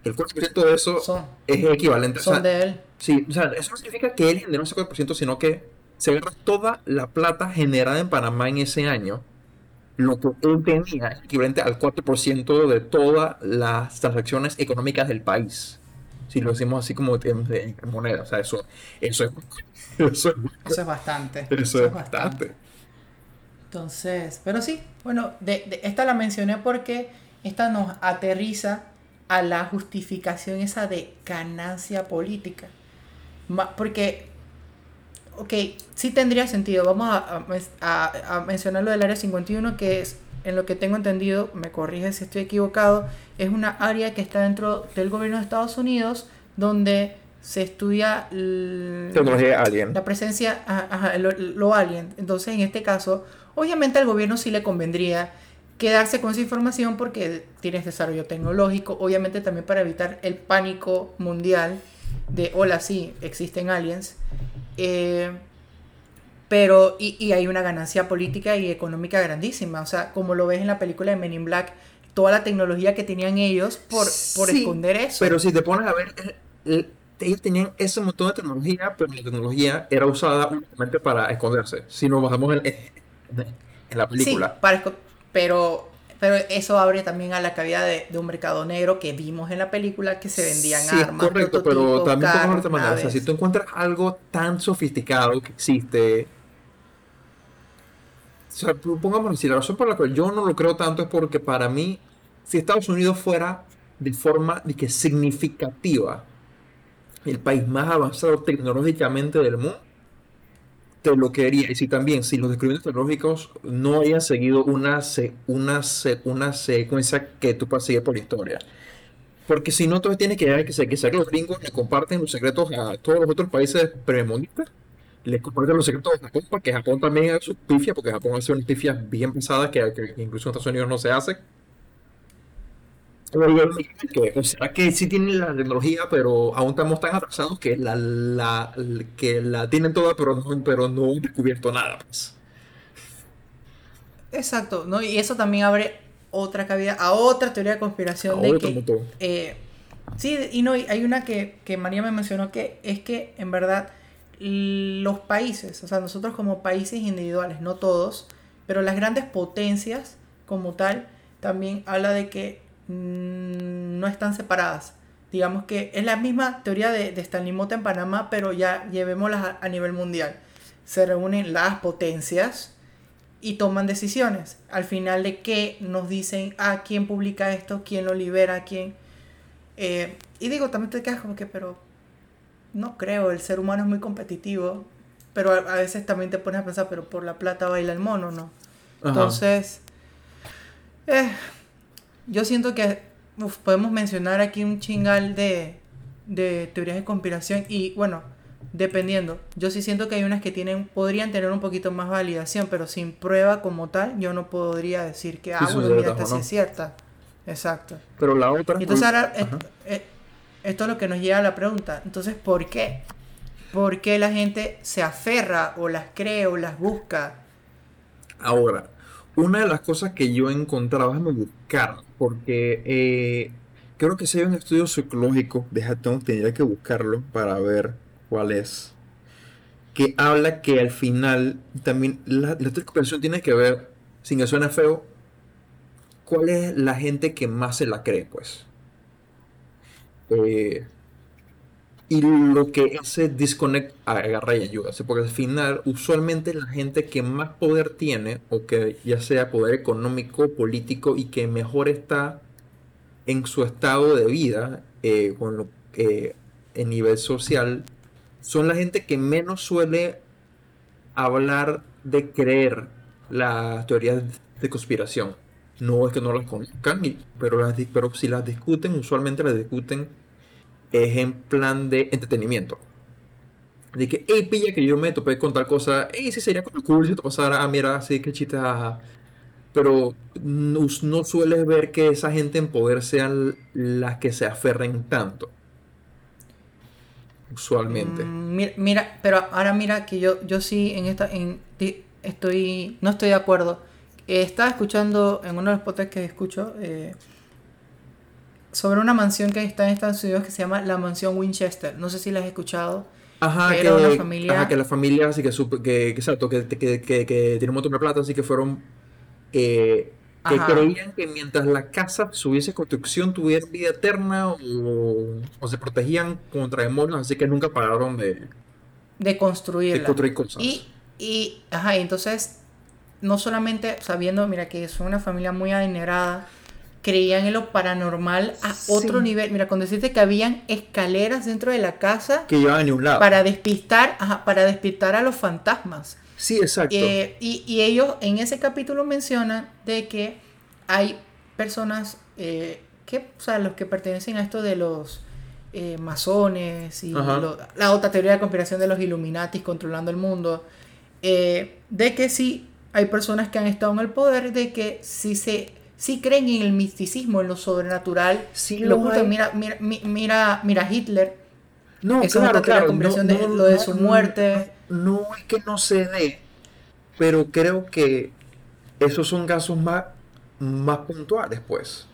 el 4% de eso es equivalente. Son de él. Sí, o sea, eso no significa que él generó ese 4%, sino que se agarra toda la plata generada en Panamá en ese año, lo que él tenía es equivalente al 4% de todas las transacciones económicas del país. Si lo decimos así como en, moneda, o sea, eso, eso, es, eso, es, bastante. Eso, es bastante. Entonces, pero sí, bueno, de, esta la mencioné porque esta nos aterriza a la justificación esa de ganancia política. Porque, ok, sí tendría sentido. Vamos a, a, mencionar lo del área 51, que es, en lo que tengo entendido, me corrige si estoy equivocado, es una área que está dentro del gobierno de Estados Unidos donde se estudia la presencia, lo, lo alien. Entonces, en este caso, Obviamente al gobierno sí le convendría quedarse con esa información porque tienes desarrollo tecnológico, obviamente también para evitar el pánico mundial de, hola, sí, existen aliens. Eh, pero, y, hay una ganancia política y económica grandísima. O sea, como lo ves en la película de Men in Black, toda la tecnología que tenían ellos por, por esconder eso. Pero si te pones a ver, ellos tenían ese montón de tecnología, pero la tecnología era usada únicamente para esconderse. Si nos bajamos en, en la película. Sí, pero, pero eso abre también a la cabida de, un mercado negro que vimos en la película que se vendían sí, armas. Correcto, pero también de otra manera. O sea, si tú encuentras algo tan sofisticado que existe. O sea, pongamos así, la razón por la cual yo no lo creo tanto es porque para mí, si Estados Unidos fuera de forma de que significativa el país más avanzado tecnológicamente del mundo, te lo quería. Y si también, si los descubrimientos tecnológicos no hayan seguido una, una, una secuencia que tú puedas seguir por la historia. Porque si no, entonces tiene que que, que, que los gringos le comparten los secretos a todos los otros países premonitas. Le comparten los secretos a Japón, porque Japón también hace su pifia, porque Japón hace unas pifias bien pesadas que, que incluso en Estados Unidos no se hace que, o sea que sí tienen la tecnología, pero aún estamos tan atrasados que la, la, que la tienen toda, pero no, pero no han descubierto nada. Pues. Exacto, ¿no? Y eso también abre otra cabida a otra teoría de conspiración. de que, eh, sí, y no, hay una que, que María me mencionó que es que en verdad los países, o sea, nosotros como países individuales, no todos, pero las grandes potencias como tal, también habla de que no están separadas. Digamos que es la misma teoría de, de Stanley Mota en Panamá, pero ya llevémosla a, nivel mundial. Se reúnen las potencias y toman decisiones. Al final de qué nos dicen, a ah, quién publica esto, quién lo libera, quién... Eh, y digo, también te quedas como que, pero no creo, el ser humano es muy competitivo, pero a, veces también te pones a pensar, pero por la plata baila el mono, ¿no? Entonces, eh, yo siento que podemos mencionar aquí un chingal de, de teorías de conspiración y bueno, dependiendo. Yo sí siento que hay unas que tienen, podrían tener un poquito más validación, pero sin prueba como tal, yo no podría decir que, ah, bueno, esta sí es cierta. Exacto. Pero la otra... entonces ahora, eh, esto es lo que nos lleva a la pregunta. Entonces, ¿por qué? ¿Por qué la gente se aferra o las cree o las busca? Ahora, una de las cosas que yo encontraba, déjame buscar, porque eh, creo que si hay un estudio psicológico, déjate, tendría que buscarlo para ver cuál es, que habla que al final también la, la tiene que ver, sin que suene feo, cuál es la gente que más se la cree, pues. Eh, y lo que ese disconnect agarra y ayuda. Porque al final, usualmente la gente que más poder tiene, o que ya sea poder económico, político, y que mejor está en su estado de vida, eh, con lo, eh, en nivel social, son la gente que menos suele hablar de creer las teorías de conspiración. No es que no las conozcan, pero, las, pero si las discuten, usualmente las discuten es en plan de entretenimiento. De que, hey, pilla que yo me topé con tal cosa, hey, sí sería como cool si te pasara, ah, mira, así que chiste, Pero no, no, sueles ver que esa gente en poder sean las que se aferren tanto. Usualmente. Mm, mira, pero ahora mira que yo, yo sí en esta, estoy, no estoy de acuerdo. estaba escuchando en uno de los podcasts que escucho, eh, sobre una mansión que está en Estados Unidos que se llama la mansión Winchester. No sé si la has escuchado. Ajá, que, una familia... ajá, que la familia así que, que, que exacto, que, que, que, tiene un montón de plata, así que fueron eh, que Ajá. creían que mientras la casa subiese construcción tuviera vida eterna o, o se protegían contra demonios, así que nunca pararon de, de de construirla. construir cosas. Y, y, ajá, entonces, no solamente sabiendo, mira, que son una familia muy adinerada, creían en lo paranormal a otro Sí. nivel. Mira, cuando deciste que habían escaleras dentro de la casa que llevaban ni un lado. para despistar, ajá, para despistar a los fantasmas. Sí, exacto. Eh, y, y ellos en ese capítulo mencionan de que hay personas eh, que, o sea, los que pertenecen a esto de los eh, masones y lo- la otra teoría de conspiración de los Illuminatis controlando el mundo, de que sí hay personas que han estado en el poder, de que sí se sí creen en el misticismo, en lo sobrenatural. Sí lo hay. mira, mira, mi- mira, mira Hitler, No, Esa es claro, de claro. conspiración de lo de su muerte. No, es que no se dé, pero creo que esos son casos más, más puntuales, pues.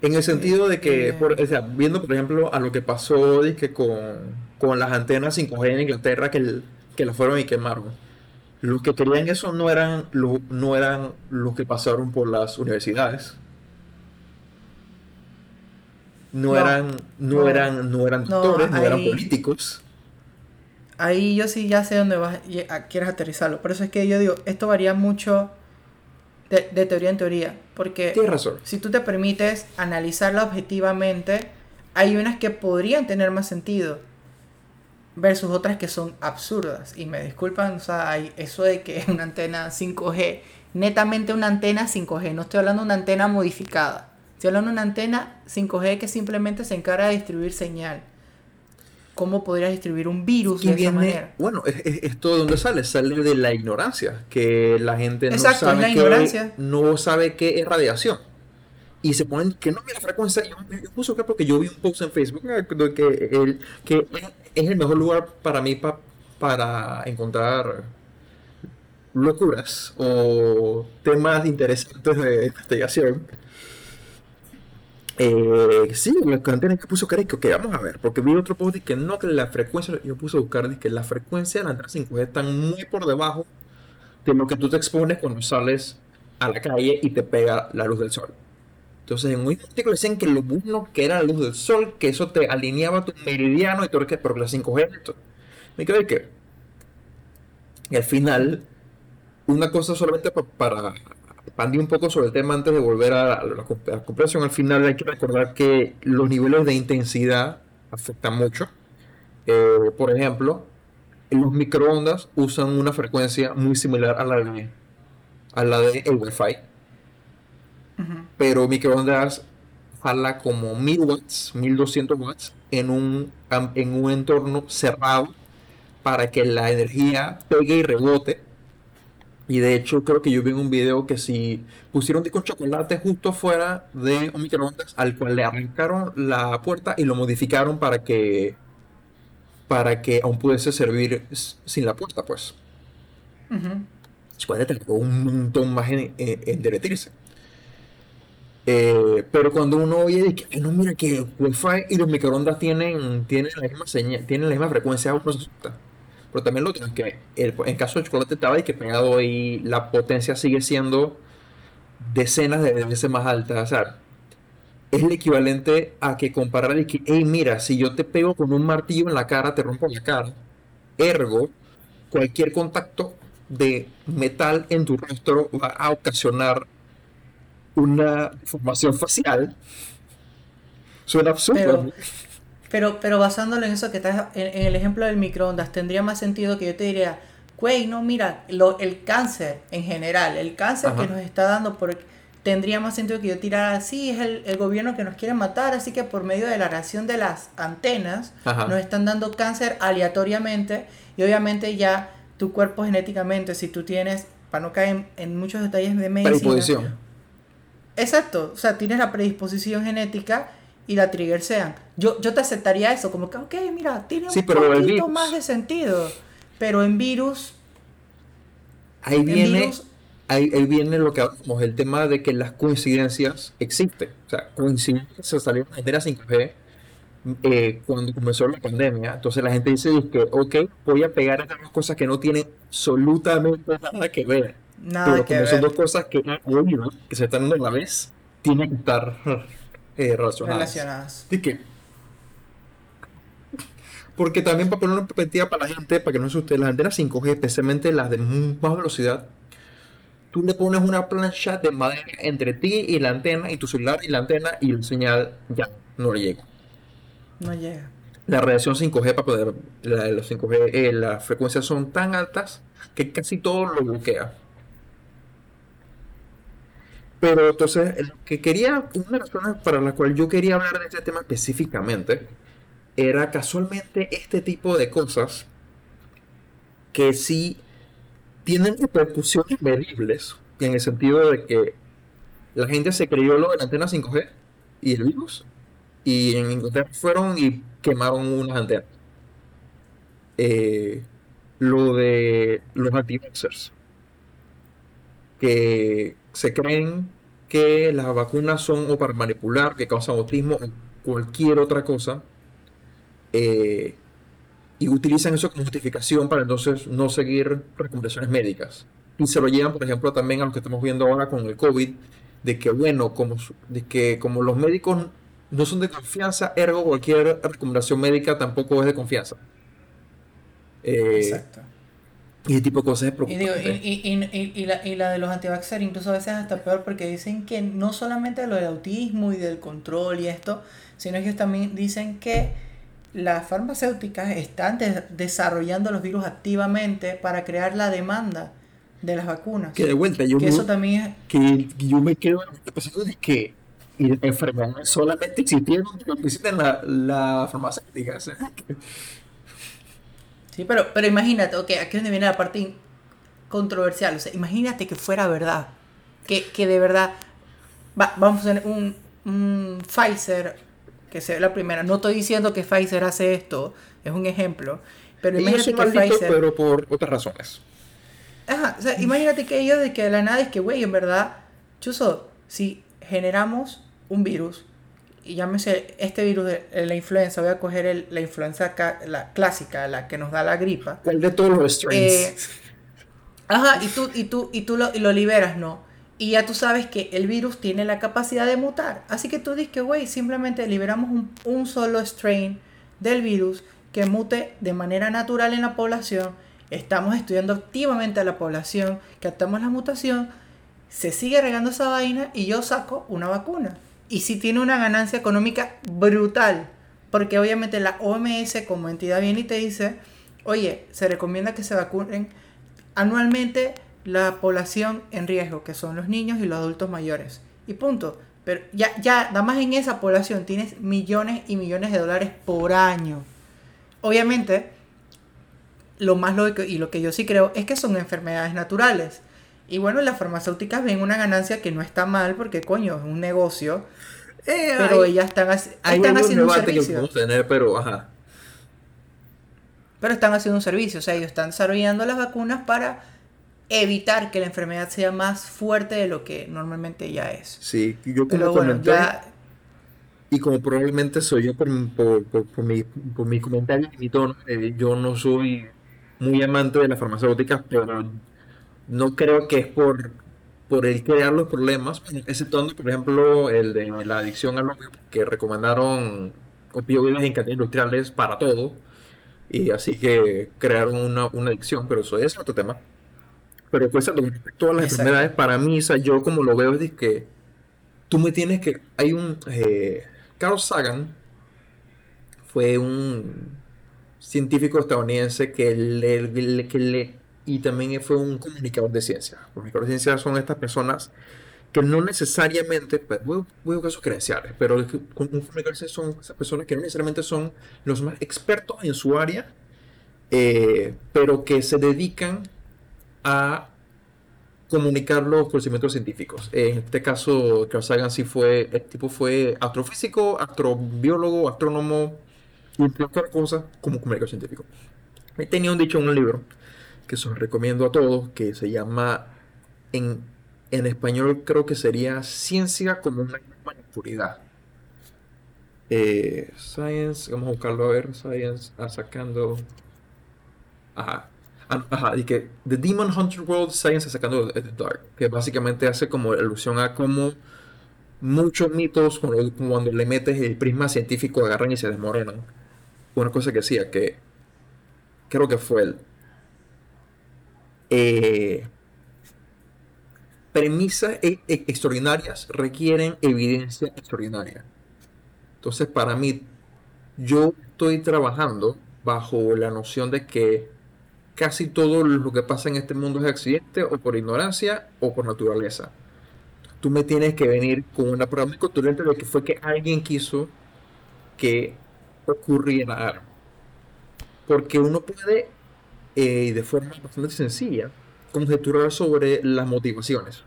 En el sentido de que, por- o sea, viendo por ejemplo a lo que pasó dizque, con, con las antenas 5G en Inglaterra que, el- que las fueron y quemaron. Los que querían eso no eran, lo- no eran los que pasaron por las universidades. No, No, eran, no, no. eran, no eran doctores, no eran políticos. Ahí yo sí ya sé dónde vas, quieres aterrizarlo. Por eso es que yo digo, esto varía mucho de, de teoría en teoría. Porque razón. si tú te permites analizarla objetivamente, hay unas que podrían tener más sentido versus otras que son absurdas. Y me disculpan, o sea, hay eso de que una antena 5G, netamente una antena 5G, no estoy hablando de una antena modificada. Estoy hablando de una antena 5G que simplemente se encarga de distribuir señal. ¿Cómo podrías distribuir un virus de esa viene, manera? bueno, es- es- esto de dónde sale, sale de la ignorancia, que la gente no Exacto, es sabe la qué, no sabe qué es radiación. Y se ponen que no mira frecuencia. Yo, yo puse acá porque yo vi un post en Facebook eh, que, el, que es- el mejor lugar para mí pa- para encontrar locuras o temas interesantes de investigación. Eh, sí, la cantidad que puso Carico, que vamos a ver, porque vi otro post que no, que la frecuencia, yo puse a buscar, que la frecuencia de la antena 5G están muy por debajo de lo que tú te expones cuando sales a la calle y te pega la luz del sol. Entonces, en un artículo decían que lo bueno que era la luz del sol, que eso te alineaba tu meridiano y todo, que pero que la 5G, esto. Me quedé que, al final, una cosa solamente pa- para expandir un poco sobre el tema antes de volver a la, la comparación, al final hay que recordar que los niveles de intensidad afectan mucho. Eh, por ejemplo, los microondas usan una frecuencia muy similar a la de, a la de el Wi-Fi, Pero microondas jala como 1000 watts, 1200 watts en un, en un entorno cerrado para que la energía pegue y rebote. Y de hecho creo que yo vi en un video que si pusieron disco chocolate justo fuera de un microondas al cual le arrancaron la puerta y lo modificaron para que para que aún pudiese servir sin la puerta, pues. Ujú. Después de tardó un montón más en, en- en derretirse. Eh, pero cuando uno oye que, "Ay, no, mira que Wi-Fi y los microondas tienen, tienen la misma señal, tienen la misma frecuencia, uno. Pero también lo otro es que en caso de chocolate estaba y que pegado y la potencia sigue siendo decenas de veces más alta. Es el equivalente a que comparar y que, hey, mira, si yo te pego con un martillo en la cara, te rompo la cara. Ergo, cualquier contacto de metal en tu rostro va a ocasionar una formación facial. Suena absurdo. Pero- Pero, pero basándolo en eso que estás, en, en el ejemplo del microondas, tendría más sentido que yo te diría, güey, no, mira, lo, el cáncer en general, el cáncer Ajá. que nos está dando, por, tendría más sentido que yo tirara así, es el, el gobierno que nos quiere matar, así que por medio de la radiación de las antenas, Ajá. nos están dando cáncer aleatoriamente, y obviamente ya tu cuerpo genéticamente, si tú tienes, para no caer en, en muchos detalles de medicina, Predisposición. Exacto, o sea, tienes la predisposición genética y la trigger sean. Yo, yo te aceptaría eso, como que, ok, mira, tiene Sí, un poquito más de sentido. Pero en virus, Ahí en viene, virus, ahí, ahí viene lo que hablamos, el tema de que las coincidencias existen. O sea, coincidencias se salieron de la 5G eh, cuando comenzó la pandemia, entonces la gente dice que, ok, voy a pegar estas dos cosas que no tienen absolutamente nada que ver. Nada Pero que como son dos cosas que, obvio, que se están dando a la vez, tienen que estar eh, relacionadas. Relacionadas. ¿Y qué? Porque también para poner una perspectiva para la gente, para que no se asuste, las antenas 5G, especialmente las de más velocidad, tú le pones una plancha de madera entre ti y la antena, y tu celular y la antena, y la señal ya no le llega. No llega. La radiación 5G para poder, la de los 5G, eh, las frecuencias son tan altas que casi todo lo bloquea. Pero entonces, lo que quería, una de las razones para la cual yo quería hablar de este tema específicamente, era casualmente este tipo de cosas que sí tienen repercusiones medibles, en el sentido de que la gente se creyó lo de la antena 5G y el virus, y en Inglaterra fueron y quemaron unas antenas. Eh, lo de los anti-vaxxers, que se creen que las vacunas son o para manipular, que causan autismo o cualquier otra cosa, eh, y utilizan eso como justificación para entonces no seguir recomendaciones médicas. Y se lo llevan, por ejemplo, también a lo que estamos viendo ahora con el COVID, de que, bueno, como, de que como los médicos no son de confianza, ergo cualquier recomendación médica tampoco es de confianza. Eh, Exacto. Y ese tipo de cosas es Y, digo, y, preocupante. y, y, y- y la, y la de los antivaxxers incluso a veces hasta peor porque dicen que no solamente lo del autismo y del control y esto, sino que también dicen que las farmacéuticas están de- desarrollando los virus activamente para crear la demanda de las vacunas. Que de vuelta, yo, Que me- eso también es... que yo me quedo pensando de que enfermedades solamente existieron porque existen la, la farmacéutica. Sí, pero, pero imagínate, ok, aquí es donde viene la parte controversial. O sea, imagínate que fuera verdad. Que, que de verdad. va- vamos a tener un, un Pfizer, que sea la primera. No estoy diciendo que Pfizer hace esto, es un ejemplo. Pero imagínate que Pfizer. pero por otras razones. Ajá, o sea, imagínate que ellos de que de la nada es que, güey, en verdad, Chuso, si generamos un virus, y llámese este virus de de la influenza, voy a coger el- la influenza ca- la clásica, la que nos da la gripa. ¿Cuál de todos los strains? Eh, Ajá, y tú, y tú, y tú lo, y lo liberas, ¿no? Y ya tú sabes que el virus tiene la capacidad de mutar. Así que tú dices que, güey, simplemente liberamos un, un solo strain del virus que mute de manera natural en la población. Estamos estudiando activamente a la población, captamos la mutación, se sigue regando esa vaina y yo saco una vacuna. Y si tiene una ganancia económica brutal, porque obviamente la OMS como entidad viene y te dice, oye, se recomienda que se vacunen anualmente la población en riesgo, que son los niños y los adultos mayores. Y punto. Pero ya, ya, nada más en esa población tienes millones y millones de dólares por año. Obviamente, lo más lógico y lo que yo sí creo es que son enfermedades naturales. Y bueno, las farmacéuticas ven una ganancia que no está mal porque coño, es un negocio, Eh, pero hay- ellas están, hay están haciendo un que servicio. podemos tener, pero ajá. Pero están haciendo un servicio, o sea, ellos están desarrollando las vacunas para evitar que la enfermedad sea más fuerte de lo que normalmente ya es. Sí, yo como Pero bueno, comenté, ya y como probablemente soy yo por, por, por, por mi, por mi comentario y mi tono, eh, yo no soy muy amante de las farmacéuticas, pero no creo que es por, por el crear los problemas, exceptuando, por ejemplo, el de la adicción al opio, que recomendaron opioides en cadenas industriales para todo, y así que crearon una, una adicción, pero eso es otro tema. Pero pues, respecto a las Exacto. enfermedades, para mí, o sea, yo como lo veo es que tú me tienes que... Hay un... eh, Carl Sagan fue un científico estadounidense que le, le- que le- y también fue un comunicador de ciencia. Comunicadores de ciencia son estas personas que no necesariamente, pues, voy, voy a sus credenciales, pero un un comunicador de ciencia son esas personas que no necesariamente son los más expertos en su área, eh, pero que se dedican a comunicar los conocimientos científicos. En este caso, Carl Sagan sí fue, el tipo fue astrofísico, astrobiólogo, astrónomo, y cosas, como comunicador científico. Tenía un dicho en un libro que se los recomiendo a todos, que se llama, en, en español creo que sería Ciencia como una oscuridad. Eh, science, vamos a buscarlo a ver. Science, ah, sacando. Ajá. Ajá, y que The Demon Hunter World Science sacando The Dark, que básicamente hace como alusión a cómo muchos mitos, cuando, cuando le metes el prisma científico, agarran y se desmoronan. Una cosa que decía, que creo que fue él. Eh, premisas e, e, extraordinarias requieren evidencia extraordinaria. Entonces, para mí, yo estoy trabajando bajo la noción de que casi todo lo que pasa en este mundo es accidente o por ignorancia o por naturaleza. Tú me tienes que venir con una prueba muy contundente de que fue que alguien quiso que ocurriera algo. Porque uno puede, eh, de forma bastante sencilla, conjeturar sobre las motivaciones.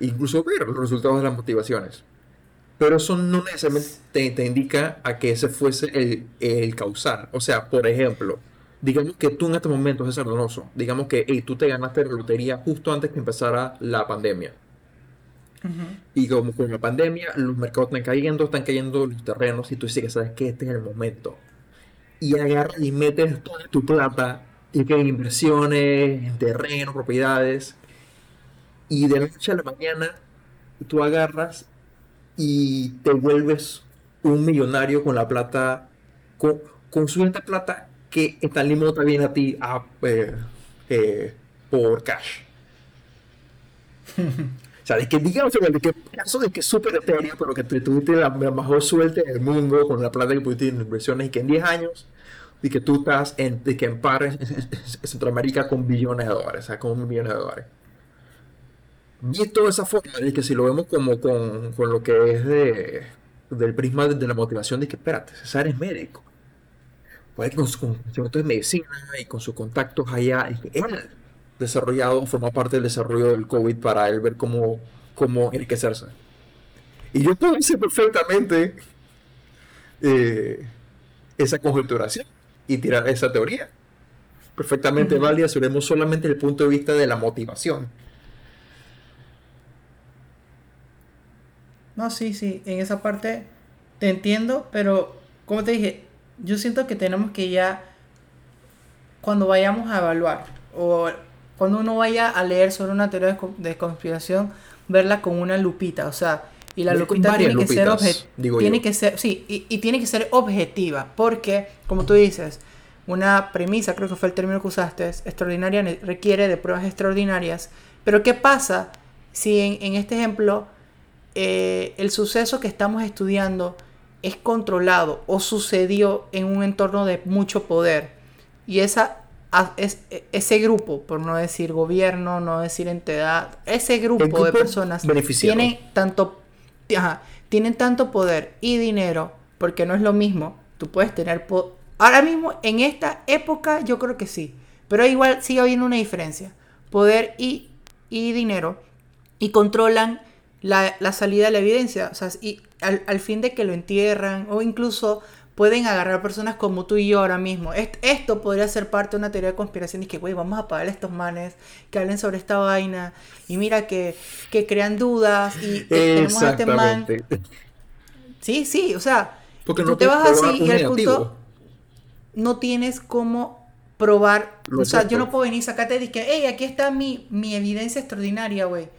Incluso ver los resultados de las motivaciones. Pero eso no necesariamente te, indica a que ese fuese el, el causar. O sea, por ejemplo, digamos que tú en este momento, César Donoso, digamos que tú te ganaste la lotería justo antes que empezara la pandemia. Y como con la pandemia, los mercados están cayendo, están cayendo los terrenos, y tú dices que sabes que este es el momento. Y agarras y metes toda tu plata, y que inversiones, en terreno, propiedades, y de noche a la mañana tú agarras y te vuelves un millonario con la plata, con, con suelta plata que Stanley Mota viene a ti a, eh, eh, por cash. sea, de que digamos, de que caso de que es súper etéreo, pero que tuviste la, mejor suerte del mundo con la plata que pudiste en inversiones y que en 10 años y que tú estás en, de que en pares en Centroamérica con billones de dólares, o sea, con millones de dólares. Y toda esa forma, de que si lo vemos como con, con lo que es de, del prisma de, la motivación de que, espérate, César es médico puede que con su conocimiento de medicina y con sus contactos allá, él desarrollado, forma parte del desarrollo del COVID para él ver cómo, cómo enriquecerse. Y yo puedo decir perfectamente eh, esa conjenturación y tirar esa teoría. Perfectamente válida si vemos solamente el punto de vista de la motivación. No, sí, sí, en esa parte te entiendo, pero como te dije, yo siento que tenemos que ya, cuando vayamos a evaluar, o cuando uno vaya a leer sobre una teoría de conspiración, verla con una lupita, o sea, y la lupita tiene que ser objetiva. Tiene que ser, sí, y, y, tiene que ser objetiva, porque, como tú dices, una premisa, creo que fue el término que usaste, extraordinaria, requiere de pruebas extraordinarias. Pero, ¿qué pasa si en, en este ejemplo eh, el suceso que estamos estudiando es controlado o sucedió en un entorno de mucho poder. Y esa, es, ese grupo, por no decir gobierno, no decir entidad, ese grupo, de personas tienen tanto, tienen tanto poder y dinero, porque no es lo mismo. Tú puedes tener... Ahora mismo, en esta época, yo creo que sí. Pero igual sigue habiendo una diferencia. Poder y, y dinero. Y controlan la, la, salida de la evidencia. O sea, y al, fin de que lo entierran o incluso pueden agarrar personas como tú y yo ahora mismo. esto podría ser parte de una teoría de conspiración y que, güey, vamos a pagar a estos manes que hablen sobre esta vaina y mira que, que crean dudas y tenemos a este man. Sí, sí, o sea, Porque tú te vas así y al punto no tienes cómo probar, o sea, yo no puedo venir y sacarte y decir, hey, aquí está mi, mi evidencia extraordinaria, güey.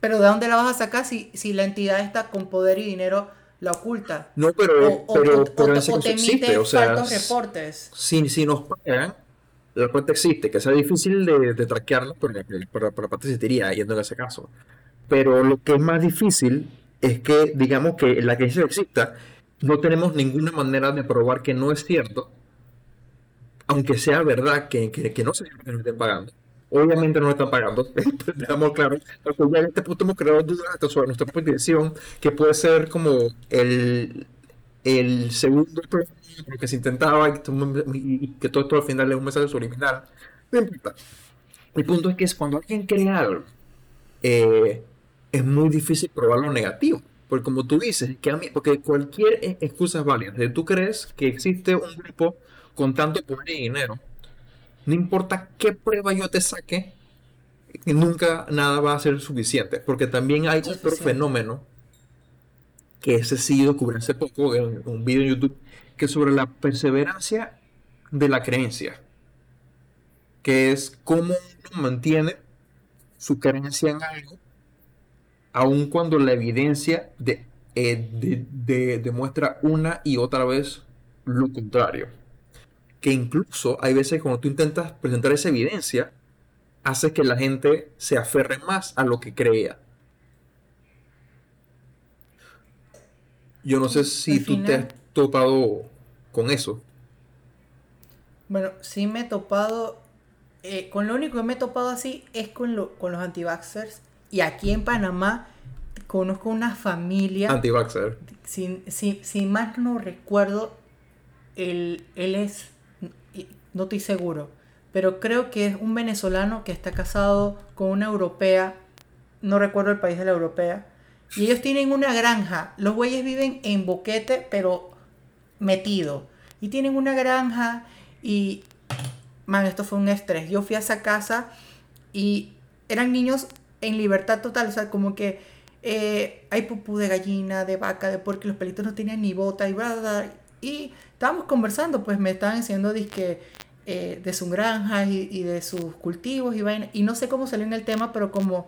Pero ¿de dónde la vas a sacar si, si la entidad está con poder y dinero la oculta? No, pero, o, pero, ese existe. O sea, reportes. Si, si nos pagan, la cuenta existe, que sea difícil de, de traquearla, pero para, para parte existiría yendo en ese caso. Pero lo que es más difícil es que, digamos que la que exista, no tenemos ninguna manera de probar que no es cierto, aunque sea verdad que, que, que no se estén pagando. Obviamente no están pagando, dejamos claro, pero ya en este punto hemos creado dudas sobre nuestra posición, que puede ser como el, el segundo que se intentaba y, que todo esto al final es un mensaje subliminal. No importa. El punto es que es cuando alguien crea algo, eh, es muy difícil probar lo negativo. Porque como tú dices, que a mí, porque cualquier excusa es válida. Si tú crees que existe un grupo con tanto poder y dinero, no importa qué prueba yo te saque, nunca nada va a ser suficiente, porque también hay otro fenómeno que ese sí descubrí hace poco en un video en YouTube, que es sobre la perseverancia de la creencia, que es cómo uno mantiene su creencia en algo, aun cuando la evidencia de, eh, de- demuestra una y otra vez lo contrario. Que incluso hay veces cuando tú intentas presentar esa evidencia, hace que la gente se aferre más a lo que creía. Yo no sé si tú te has topado con eso. Bueno, sí me he topado, eh, con lo único que me he topado así es con, lo- con los anti-vaxxers. Y aquí en Panamá conozco una familia, Anti-vaxxer. si, si, si más no recuerdo, él, él es, no estoy seguro, pero creo que es un venezolano que está casado con una europea, no recuerdo el país de la europea, y ellos tienen una granja, los güeyes viven en boquete, pero metido, y tienen una granja y, man, esto fue un estrés, yo fui a esa casa y eran niños en libertad total, o sea, como que eh, hay pupú de gallina, de vaca, de porque los pelitos no tenían ni bota y bla, bla, bla. Y estábamos conversando, pues me estaban diciendo dizque, eh, de sus granjas y, de sus cultivos y vaina. Y no sé cómo salió en el tema, pero como,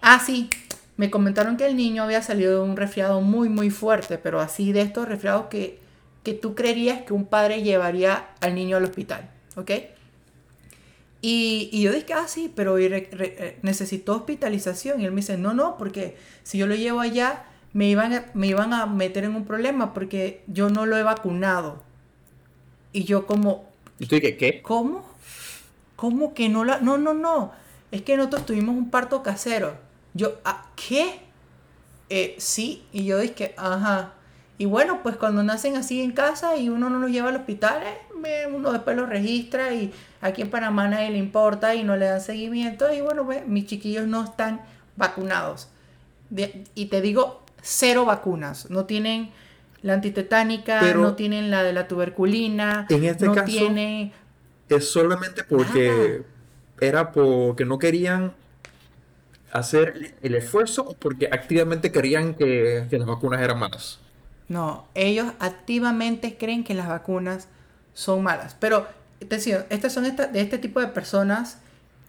ah, sí, me comentaron que el niño había salido de un resfriado muy, muy fuerte, pero así de estos resfriados que, que tú creerías que un padre llevaría al niño al hospital, ¿ok? Y, y yo dije, ah, sí, pero re- eh, necesitó hospitalización. Y él me dice, no, no, porque si yo lo llevo allá, me iban, me iban a meter en un problema porque yo no lo he vacunado. Y yo como, Y estoy que, ¿qué? ¿cómo? ¿Cómo que no la...? No, no, no. Es que nosotros tuvimos un parto casero. Yo, "¿Ah, ¿qué? Eh, sí. Y yo dije, ajá. Y bueno, pues cuando nacen así en casa y uno no los lleva al hospital, eh, uno después los registra y aquí en Panamá nadie le importa y no le dan seguimiento. Y bueno, ve, mis chiquillos no están vacunados. Y te digo, cero vacunas. No tienen la antitetánica, Pero- no tienen la de la tuberculina, En este no caso- tienen... Es solamente porque era porque no querían hacer el esfuerzo o porque activamente querían que, que las vacunas eran malas. No, ellos activamente creen que las vacunas son malas. Pero, te decía, estas son esta- de este tipo de personas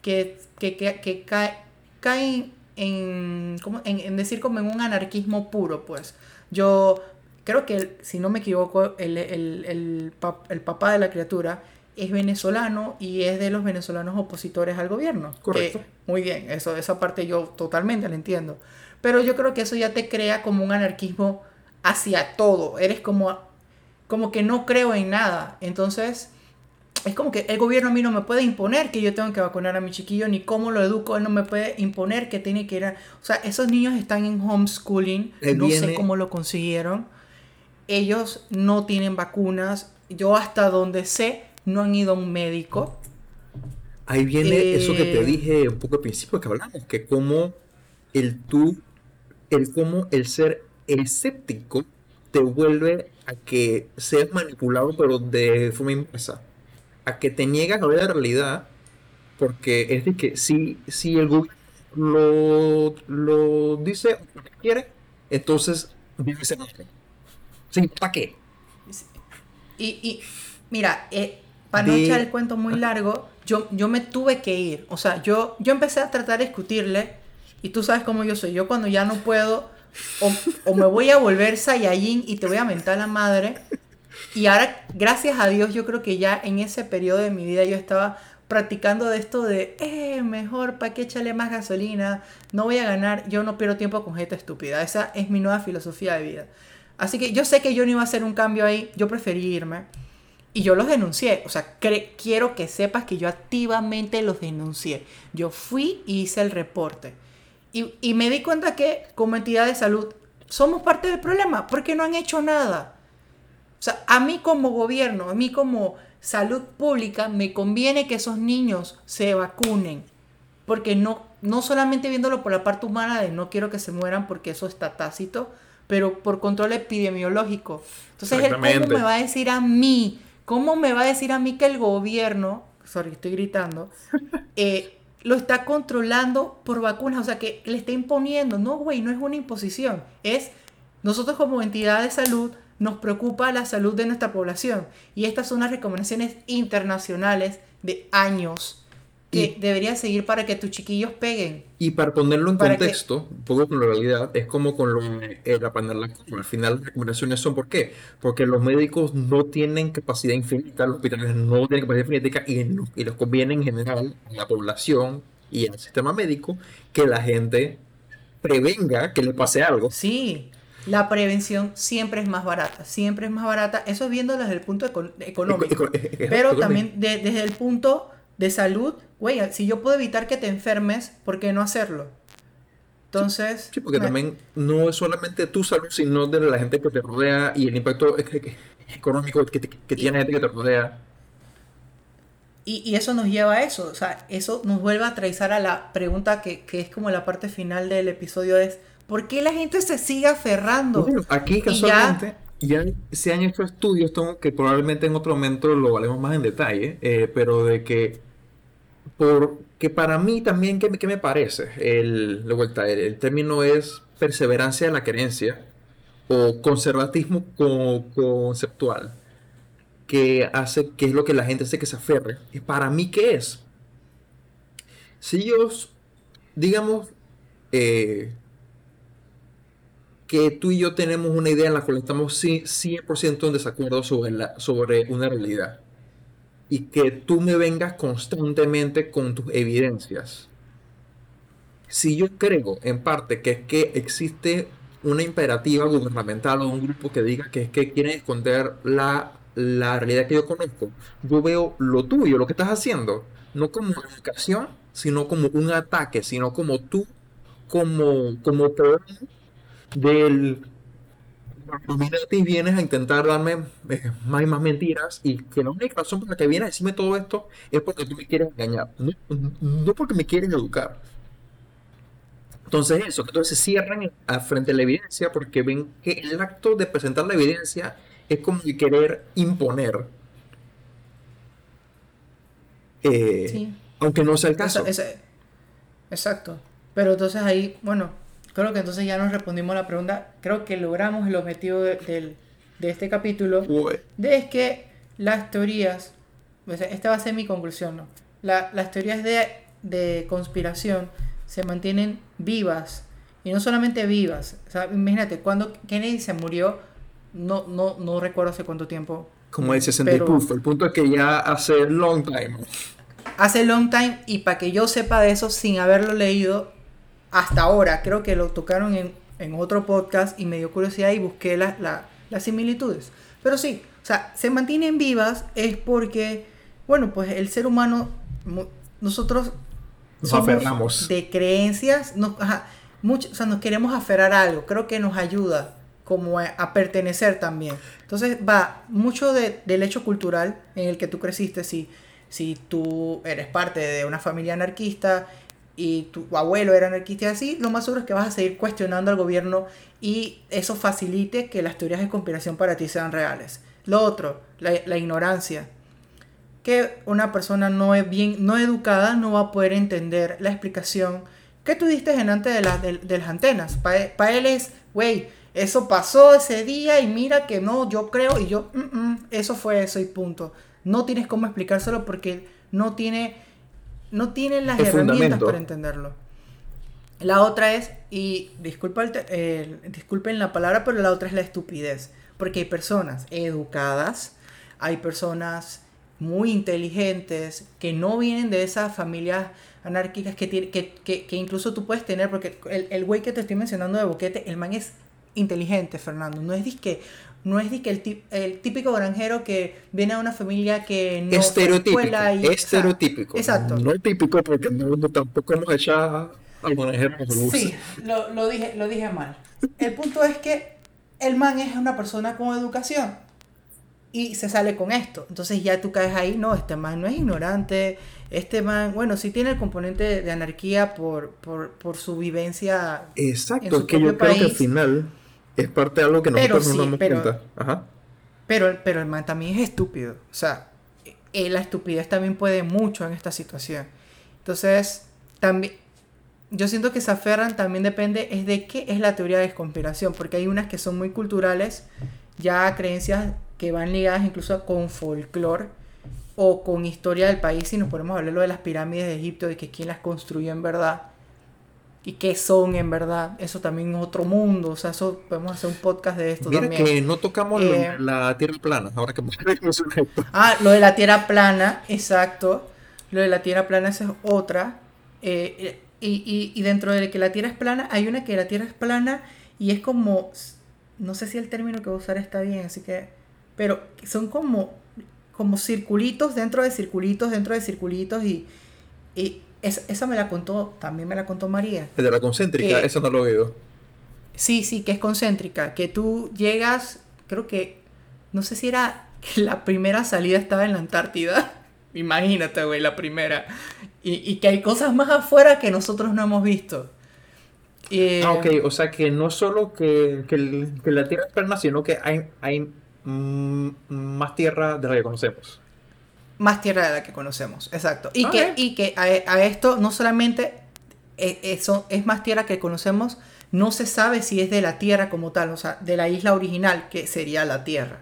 que, que, que, que cae- caen en, ¿cómo? en, en decir como en un anarquismo puro, pues. Yo creo que, si no me equivoco, el, el, el, pa- el papá de la criatura es venezolano y es de los venezolanos opositores al gobierno. Correcto. Que, muy bien, eso, esa parte yo totalmente la entiendo. Pero yo creo que eso ya te crea como un anarquismo hacia todo. Eres como, como que no creo en nada. Entonces, es como que el gobierno a mí no me puede imponer que yo tengo que vacunar a mi chiquillo, ni cómo lo educo, él no me puede imponer que tiene que ir a... O sea, esos niños están en homeschooling, Ahí no sé cómo lo consiguieron. Ellos no tienen vacunas. Yo hasta donde sé, no han ido a un médico. Ahí viene eso que te Eh. dije un poco al principio que hablamos, que como el tú, el cómo el ser escéptico te vuelve a que seas manipulado pero de forma inversa, a que te niegas a ver la realidad, porque es de que si, si el gobierno lo, lo dice quiere, entonces debe ser otro. ¿Sí? ¿Para qué? Y, y mira, eh, para no echar el cuento muy largo, yo, yo me tuve que ir. O sea, yo, yo empecé a tratar de discutirle, y tú sabes cómo yo soy. Yo cuando ya no puedo, o, o me voy a volver Saiyajin y te voy a mentar la madre. Y ahora, gracias a Dios, yo creo que ya en ese periodo de mi vida yo estaba practicando de esto de, eh, mejor, ¿para qué echarle más gasolina? No voy a ganar, yo no pierdo tiempo con gente estúpida. Esa es mi nueva filosofía de vida. Así que yo sé que yo no iba a hacer un cambio ahí, yo preferí irme. Y yo los denuncié. O sea, quiero que sepas que yo activamente los denuncié. Yo fui y hice el reporte. Y, y me di cuenta que como entidad de salud somos parte del problema porque no han hecho nada. O sea, a mí como gobierno, a mí como salud pública, me conviene que esos niños se vacunen. Porque no, no solamente viéndolo por la parte humana de no quiero que se mueran porque eso está tácito, pero por control epidemiológico. Entonces, él, ¿cómo me va a decir a mí? ¿Cómo me va a decir a mí que el gobierno, sorry, estoy gritando, eh, lo está controlando por vacunas? O sea, que le está imponiendo. No, güey, no es una imposición. Es nosotros como entidad de salud nos preocupa la salud de nuestra población y estas son las recomendaciones internacionales de años que deberías seguir para que tus chiquillos peguen. Y para ponerlo en contexto, un poco con la realidad, es como con lo, aprender la Al final las recomendaciones son ¿por qué? Porque los médicos no tienen capacidad infinita, los hospitales no tienen capacidad infinita y, y les conviene en general a la población y al sistema médico que la gente prevenga que le pase algo. Sí, la prevención siempre es más barata, siempre es más barata, eso viéndolo desde el punto económico, pero también desde el punto de salud, güey, si yo puedo evitar que te enfermes, ¿por qué no hacerlo? Entonces... Sí, porque también no es solamente tu salud, sino de la gente que te rodea y el impacto económico que, tiene la gente que te rodea. Y, eso nos lleva a eso, o sea, eso nos vuelve a traizar a la pregunta que, que es como la parte final del episodio, es ¿por qué la gente se sigue aferrando? aquí casualmente ya... se han hecho estudios que probablemente en otro momento lo valemos más en detalle, eh, pero de que porque para mí también, ¿qué, me parece? El, de vuelta, el, término es perseverancia de la creencia o conservatismo conceptual, que hace, que es lo que la gente hace que se aferre. ¿Y para mí qué es? Si ellos, digamos, eh, que tú y yo tenemos una idea en la cual estamos 100% en desacuerdo sobre, la, sobre una realidad y que tú me vengas constantemente con tus evidencias. Si yo creo en parte que es que existe una imperativa gubernamental o un grupo que diga que es que quieren esconder la, la realidad que yo conozco, yo veo lo tuyo, lo que estás haciendo, no como educación, sino como un ataque, sino como tú, como, como del y vienes a intentar darme eh, más y más mentiras y que la única razón por la que vienes a decirme todo esto es porque tú me quieres engañar, no, porque me quieres educar. Entonces eso, que entonces se cierran a frente a la evidencia porque ven que el acto de presentar la evidencia es como querer imponer. Eh, aunque no sea el caso. exacto. Pero entonces ahí, bueno, creo que entonces ya nos respondimos la pregunta. Creo que logramos el objetivo de, este capítulo. De es que las teorías, esta va a ser mi conclusión, ¿no? las teorías de, conspiración se mantienen vivas. Y no solamente vivas. imagínate, cuando Kennedy se murió, no, no, no recuerdo hace cuánto tiempo. Como el 60 El punto es que ya hace long time. Hace long time y para que yo sepa de eso sin haberlo leído, hasta ahora, creo que lo tocaron en, otro podcast y me dio curiosidad y busqué las similitudes. Pero sí, o sea, se mantienen vivas es porque, bueno, pues el ser humano, nosotros nos aferramos. de creencias, nos, mucho, o sea, nos queremos aferrar a algo, creo que nos ayuda como a, pertenecer también. Entonces va mucho del hecho cultural en el que tú creciste, si, si tú eres parte de una familia anarquista y tu abuelo era anarquista y así, lo más seguro es que vas a seguir cuestionando al gobierno y eso facilite que las teorías de conspiración para ti sean reales. Lo otro, la, ignorancia. Que una persona no es bien, no educada no va a poder entender la explicación que tú diste en antes de, de, las antenas. Para él es, güey, eso pasó ese día y mira que no, yo creo y yo, mm, mm, eso fue eso y punto. No tienes cómo explicárselo porque no tiene no tienen las herramientas para entenderlo. La otra es, y disculpa disculpen la palabra, pero la otra es la estupidez. Porque hay personas educadas, hay personas muy inteligentes que no vienen de esas familias anárquicas que, que, que, que incluso tú puedes tener, porque el güey que te estoy mencionando de boquete, el man es inteligente, Fernando. No es disque, no es que el, el, típico granjero que viene a una familia que no estereotípico, y, estereotípico. exacto. No es típico porque no, tampoco hemos echado al granjero. Sí, lo, lo, dije, lo dije mal. El punto es que el man es una persona con educación y se sale con esto. Entonces ya tú caes ahí, no, este man no es ignorante, este man, bueno, sí tiene el componente de anarquía por, por, por su vivencia. Exacto, es que yo creo que al final es parte de algo que nosotros no nos damos pero, cuenta. Ajá. Pero, pero el man también es estúpido. O sea, eh, la estupidez también puede mucho en esta situación. Entonces, también yo siento que se aferran también depende es de qué es la teoría de conspiración, porque hay unas que son muy culturales, ya creencias que van ligadas incluso con folclore o con historia del país, si nos ponemos a hablar de las pirámides de Egipto, de que quién las construyó en verdad y qué son en verdad, eso también es otro mundo, o sea, eso podemos hacer un podcast de esto Mira también. que no tocamos Eh, la tierra plana, ahora que Ah, lo de la tierra plana, exacto. Lo de la tierra plana, esa es otra. Eh, y, y- y dentro de que la tierra es plana, hay una que la tierra es plana y es como. No sé si el término que voy a usar está bien, así que. Pero son como. Como circulitos dentro de circulitos dentro de circulitos y. y es- esa me la contó, también me la contó María. El de la concéntrica, Eh, eso no lo he oído. Sí, sí, que es concéntrica. Que tú llegas, creo que, no sé si era que la primera salida estaba en la Antártida. Imagínate, güey, la primera. Y, y que hay cosas más afuera que nosotros no hemos visto. Eh, Ah, ok, o sea que no solo que, que el- que la tierra es plana, sino que hay, hay mm, más tierra de la que conocemos. Más tierra de la que conocemos, exacto. Y Ok. que, y que a, a esto no solamente eh, eso es más tierra que conocemos, no se sabe si es de la tierra como tal, o sea, de la isla original, que sería la tierra.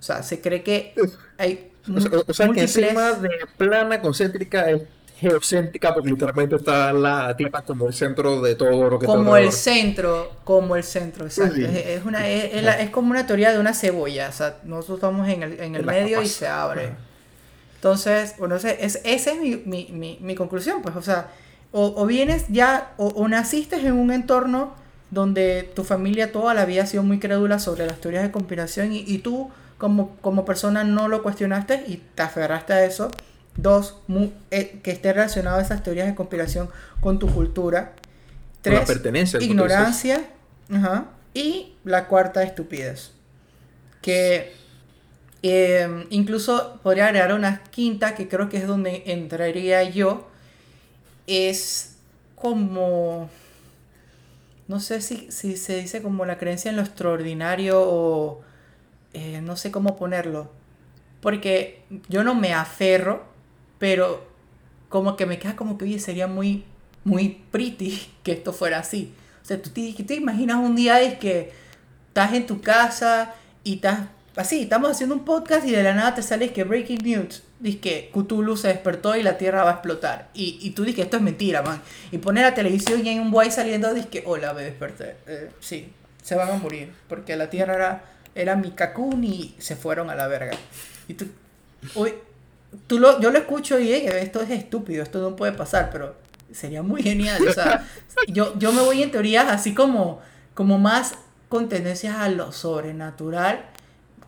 O sea, se cree que hay O sea, o sea que múltiples- encima de plana concéntrica es geocéntrica porque literalmente está la tierra como el centro de todo lo que está como el centro, como el centro, exacto. Sí. Es, es una, es, es la- es como una teoría de una cebolla, o sea, nosotros estamos en el, en el medio y se abre. Ajá. Entonces, bueno, ese- es, esa es mi, mi, mi, mi conclusión, pues, o sea, o, o vienes ya, o, o naciste en un entorno donde tu familia toda la vida ha sido muy crédula sobre las teorías de conspiración y, y tú como, como persona no lo cuestionaste y te aferraste a eso. Dos, mu- eh, que esté relacionado esas teorías de conspiración con tu cultura. La Tres, pertenencia, ignorancia. Ajá. Y la cuarta, estupidez. Que eh, incluso podría agregar una quinta, que creo que es donde entraría yo. Es como. No sé si, si se dice como la creencia en lo extraordinario o. eh, no sé cómo ponerlo. Porque yo no me aferro, pero como que me queda como que, oye, sería muy, muy pretty que esto fuera así. O sea, tú te, te imaginas un día es que estás en tu casa y estás así, estamos haciendo un podcast y de la nada te sales que Breaking News, dice que Cthulhu se despertó y la Tierra va a explotar. Y, y tú dices que esto es mentira, man. Y pones la televisión y hay un guay saliendo, dice que, hola, me desperté. Eh, sí, se van a morir, porque la Tierra era, era mi cacún y se fueron a la verga. Y tú, uy, tú lo, yo lo escucho y "Ey, esto es estúpido, esto no puede pasar, pero sería muy genial. O sea, yo, yo me voy en teorías así como, como más con tendencias a lo sobrenatural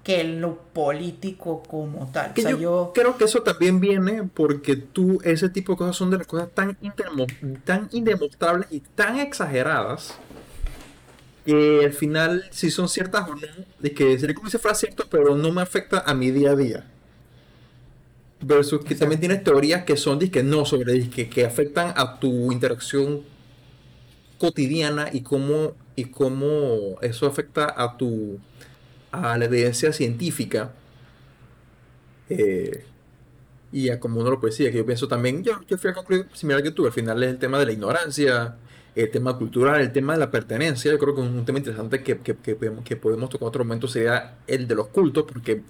que en lo político como tal. Que o sea, yo, yo, creo que eso también viene porque tú, ese tipo de cosas son de las cosas tan, tan indemostrables y tan exageradas que al final, si son ciertas o no, de que sería como si fuera cierto, pero no me afecta a mi día a día. Versus que también tienes teorías que son que no sobre disque, que afectan a tu interacción cotidiana y cómo, y cómo eso afecta a tu a la evidencia científica eh, y a como uno lo decía, que yo pienso también, yo, yo fui a concluir similar que tú, al final es el tema de la ignorancia, el tema cultural, el tema de la pertenencia, yo creo que un tema interesante que, que, que, podemos- que podemos tocar en otro momento sería el de los cultos, porque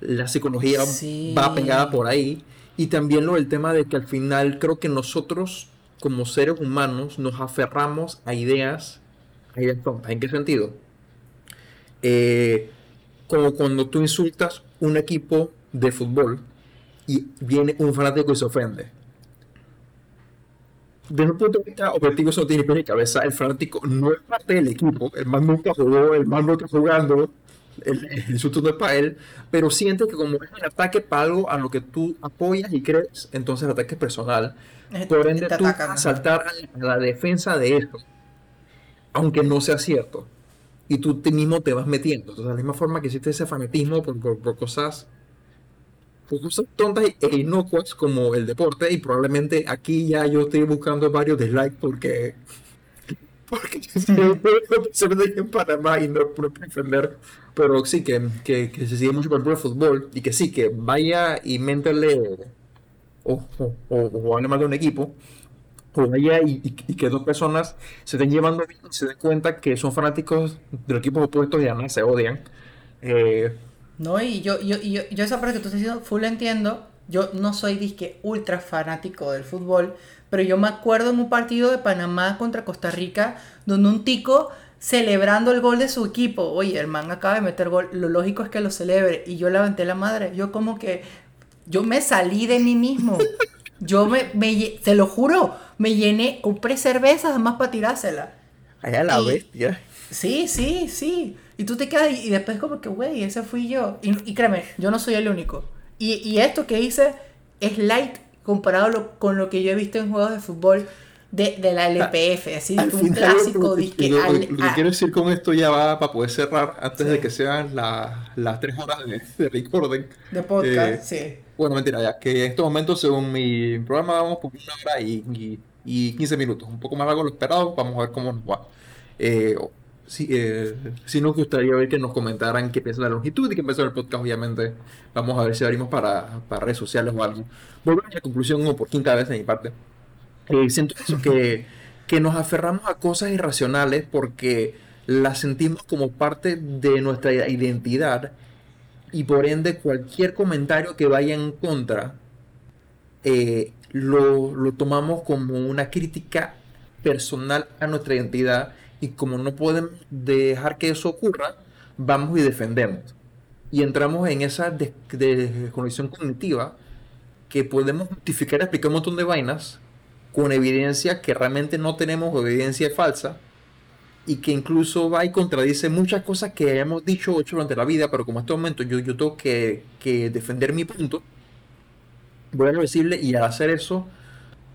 la psicología Sí. va pegada por ahí, y también lo del tema de que al final creo que nosotros como seres humanos nos aferramos a ideas, a ideas tontas. ¿En qué sentido? Eh, como cuando tú insultas un equipo de fútbol y viene un fanático y se ofende. Desde un punto de vista objetivo, eso no tiene pie ni cabeza. El fanático no es parte del equipo. El man nunca jugó, el man no está jugando. El, el insulto no es para él. Pero siente que como es un ataque para algo a lo que tú apoyas y crees, entonces el ataque es personal. Por ende, tú saltar a la, defensa de esto, aunque no sea cierto. Y tú te mismo te vas metiendo. Entonces, de la misma forma que existe ese fanatismo por, por- por cosas, por cosas tontas e inocuas como el deporte, y probablemente aquí ya yo estoy buscando varios dislikes porque. Porque se me en Panamá y no puedo defender. Pero sí, que, que, que se sigue mucho por el fútbol y que sí, que vaya y méntele o, o, o, o de un equipo, vaya y, y- que dos personas se estén llevando bien y se den cuenta que son fanáticos del equipo opuesto y además se odian. Eh, No, y yo, yo, yo, yo esa parte que tú estás diciendo, full entiendo. Yo no soy disque ultra fanático del fútbol, pero yo me acuerdo en un partido de Panamá contra Costa Rica, donde un tico celebrando el gol de su equipo. Oye, el man acaba de meter gol, lo lógico es que lo celebre. Y yo levanté la madre. Yo como que, yo me salí de mí mismo. Yo me, me te lo juro, me llené, compré cervezas además para tirársela. allá la Y- bestia. Sí, sí, sí. Y tú te quedas y, y después como que, güey, ese fui yo. Y, y créeme, yo no soy el único. Y, y esto que hice es light comparado lo- con lo que yo he visto en juegos de fútbol de, de la LPF. Así, Al un clásico. lo, disque lo- lo- al- lo que quiero decir con esto ya va para poder cerrar antes Sí. de que sean la- las tres horas de, de recording. de podcast, Eh, sí. Bueno, mentira, ya que en estos momentos, según mi programa, vamos por una hora y, y, y 15 minutos. Un poco más largo de lo esperado, vamos a ver cómo nos va. Eh, sí, eh, sí nos gustaría ver que nos comentaran qué piensan de la longitud y qué piensan del podcast, obviamente. Vamos a ver si abrimos para, para redes sociales o algo. Volver a la conclusión, como por quinta vez de mi parte. Eh, siento eso, que, que nos aferramos a cosas irracionales porque las sentimos como parte de nuestra identidad y por ende cualquier comentario que vaya en contra eh, lo, lo tomamos como una crítica personal a nuestra identidad y como no podemos dejar que eso ocurra, vamos y defendemos. Y entramos en esa des- desconexión cognitiva que podemos justificar explicar un montón de vainas con evidencia que realmente no tenemos evidencia falsa y que incluso va y contradice muchas cosas que hemos dicho hecho durante la vida, pero como en este momento yo, yo tengo que, que defender mi punto, voy a decirle y al hacer eso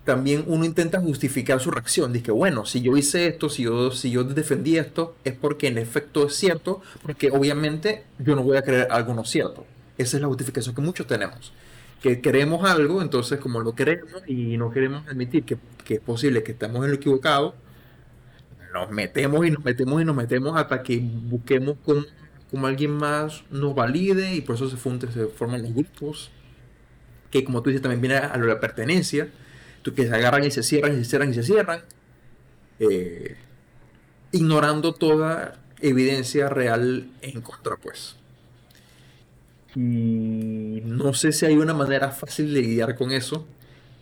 también uno intenta justificar su reacción. Dice bueno, si yo hice esto, si yo, si yo defendí esto, es porque en efecto es cierto, porque obviamente yo no voy a creer algo no cierto. Esa es la justificación que muchos tenemos. Que queremos algo, entonces como lo queremos y no queremos admitir que, que es posible que estamos en lo equivocado, nos metemos y nos metemos y nos metemos hasta que busquemos cómo, cómo alguien más nos valide y por eso se, fun- se forman los grupos que como tú dices también viene a lo de la pertenencia, que se agarran y se cierran y se cierran y se cierran, eh, ignorando toda evidencia real en contra, pues. Y no sé si hay una manera fácil de lidiar con eso.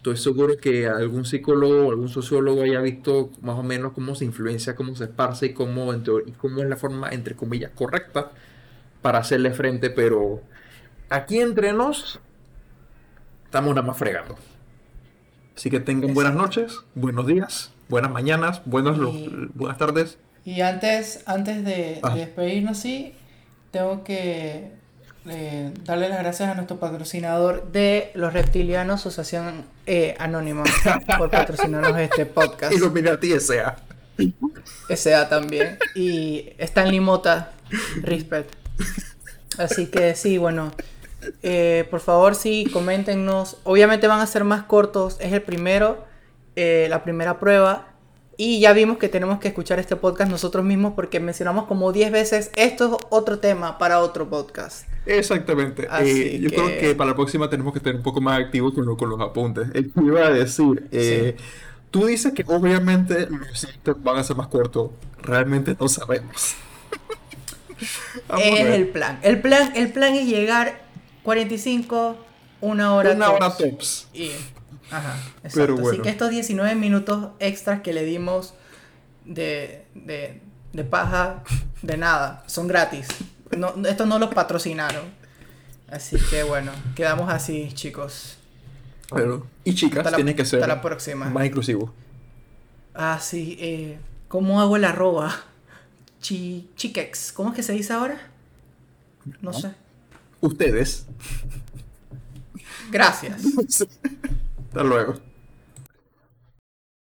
Estoy seguro que algún psicólogo o algún sociólogo haya visto más o menos cómo se influencia, cómo se esparce y cómo, y cómo es la forma, entre comillas, correcta para hacerle frente, pero aquí entre nos estamos nada más fregando. Así que tengan buenas noches, buenos días, buenas mañanas, buenos, Y- buenas tardes. Y antes, antes de, Ah. de despedirnos, sí, tengo que eh, darle las gracias a nuestro patrocinador de los reptilianos, Asociación eh, Anónima, por patrocinarnos este podcast. Illuminati S.A. SA también. Y Stanley Mota, respect. Así que sí, bueno. eh, por favor, sí, coméntenos. Obviamente van a ser más cortos. Es el primero, eh, la primera prueba. Y ya vimos que tenemos que escuchar este podcast nosotros mismos porque mencionamos como 10 veces esto es otro tema para otro podcast. Exactamente. Así Eh, yo que- creo que para la próxima tenemos que estar un poco más activos con, lo- con los apuntes. Eh, iba a decir, eh, tú dices que obviamente los siguientes van a ser más cortos. Realmente no sabemos. Es el plan. El plan, el plan es llegar 45, una hora. Una hora tops. tops. Y, ajá, exacto. Pero Así bueno. que estos 19 minutos extras que le dimos de, de, de paja, de nada, son gratis. No, estos no los patrocinaron. Así que bueno, quedamos así, chicos. Pero, y chicas, Hasta la- tienes que ser la próxima. más inclusivo. Ah, sí, eh, ¿cómo hago el arroba? Chi, chiquex, ¿cómo es que se dice ahora? No No. sé. Ustedes. Gracias. Hasta luego.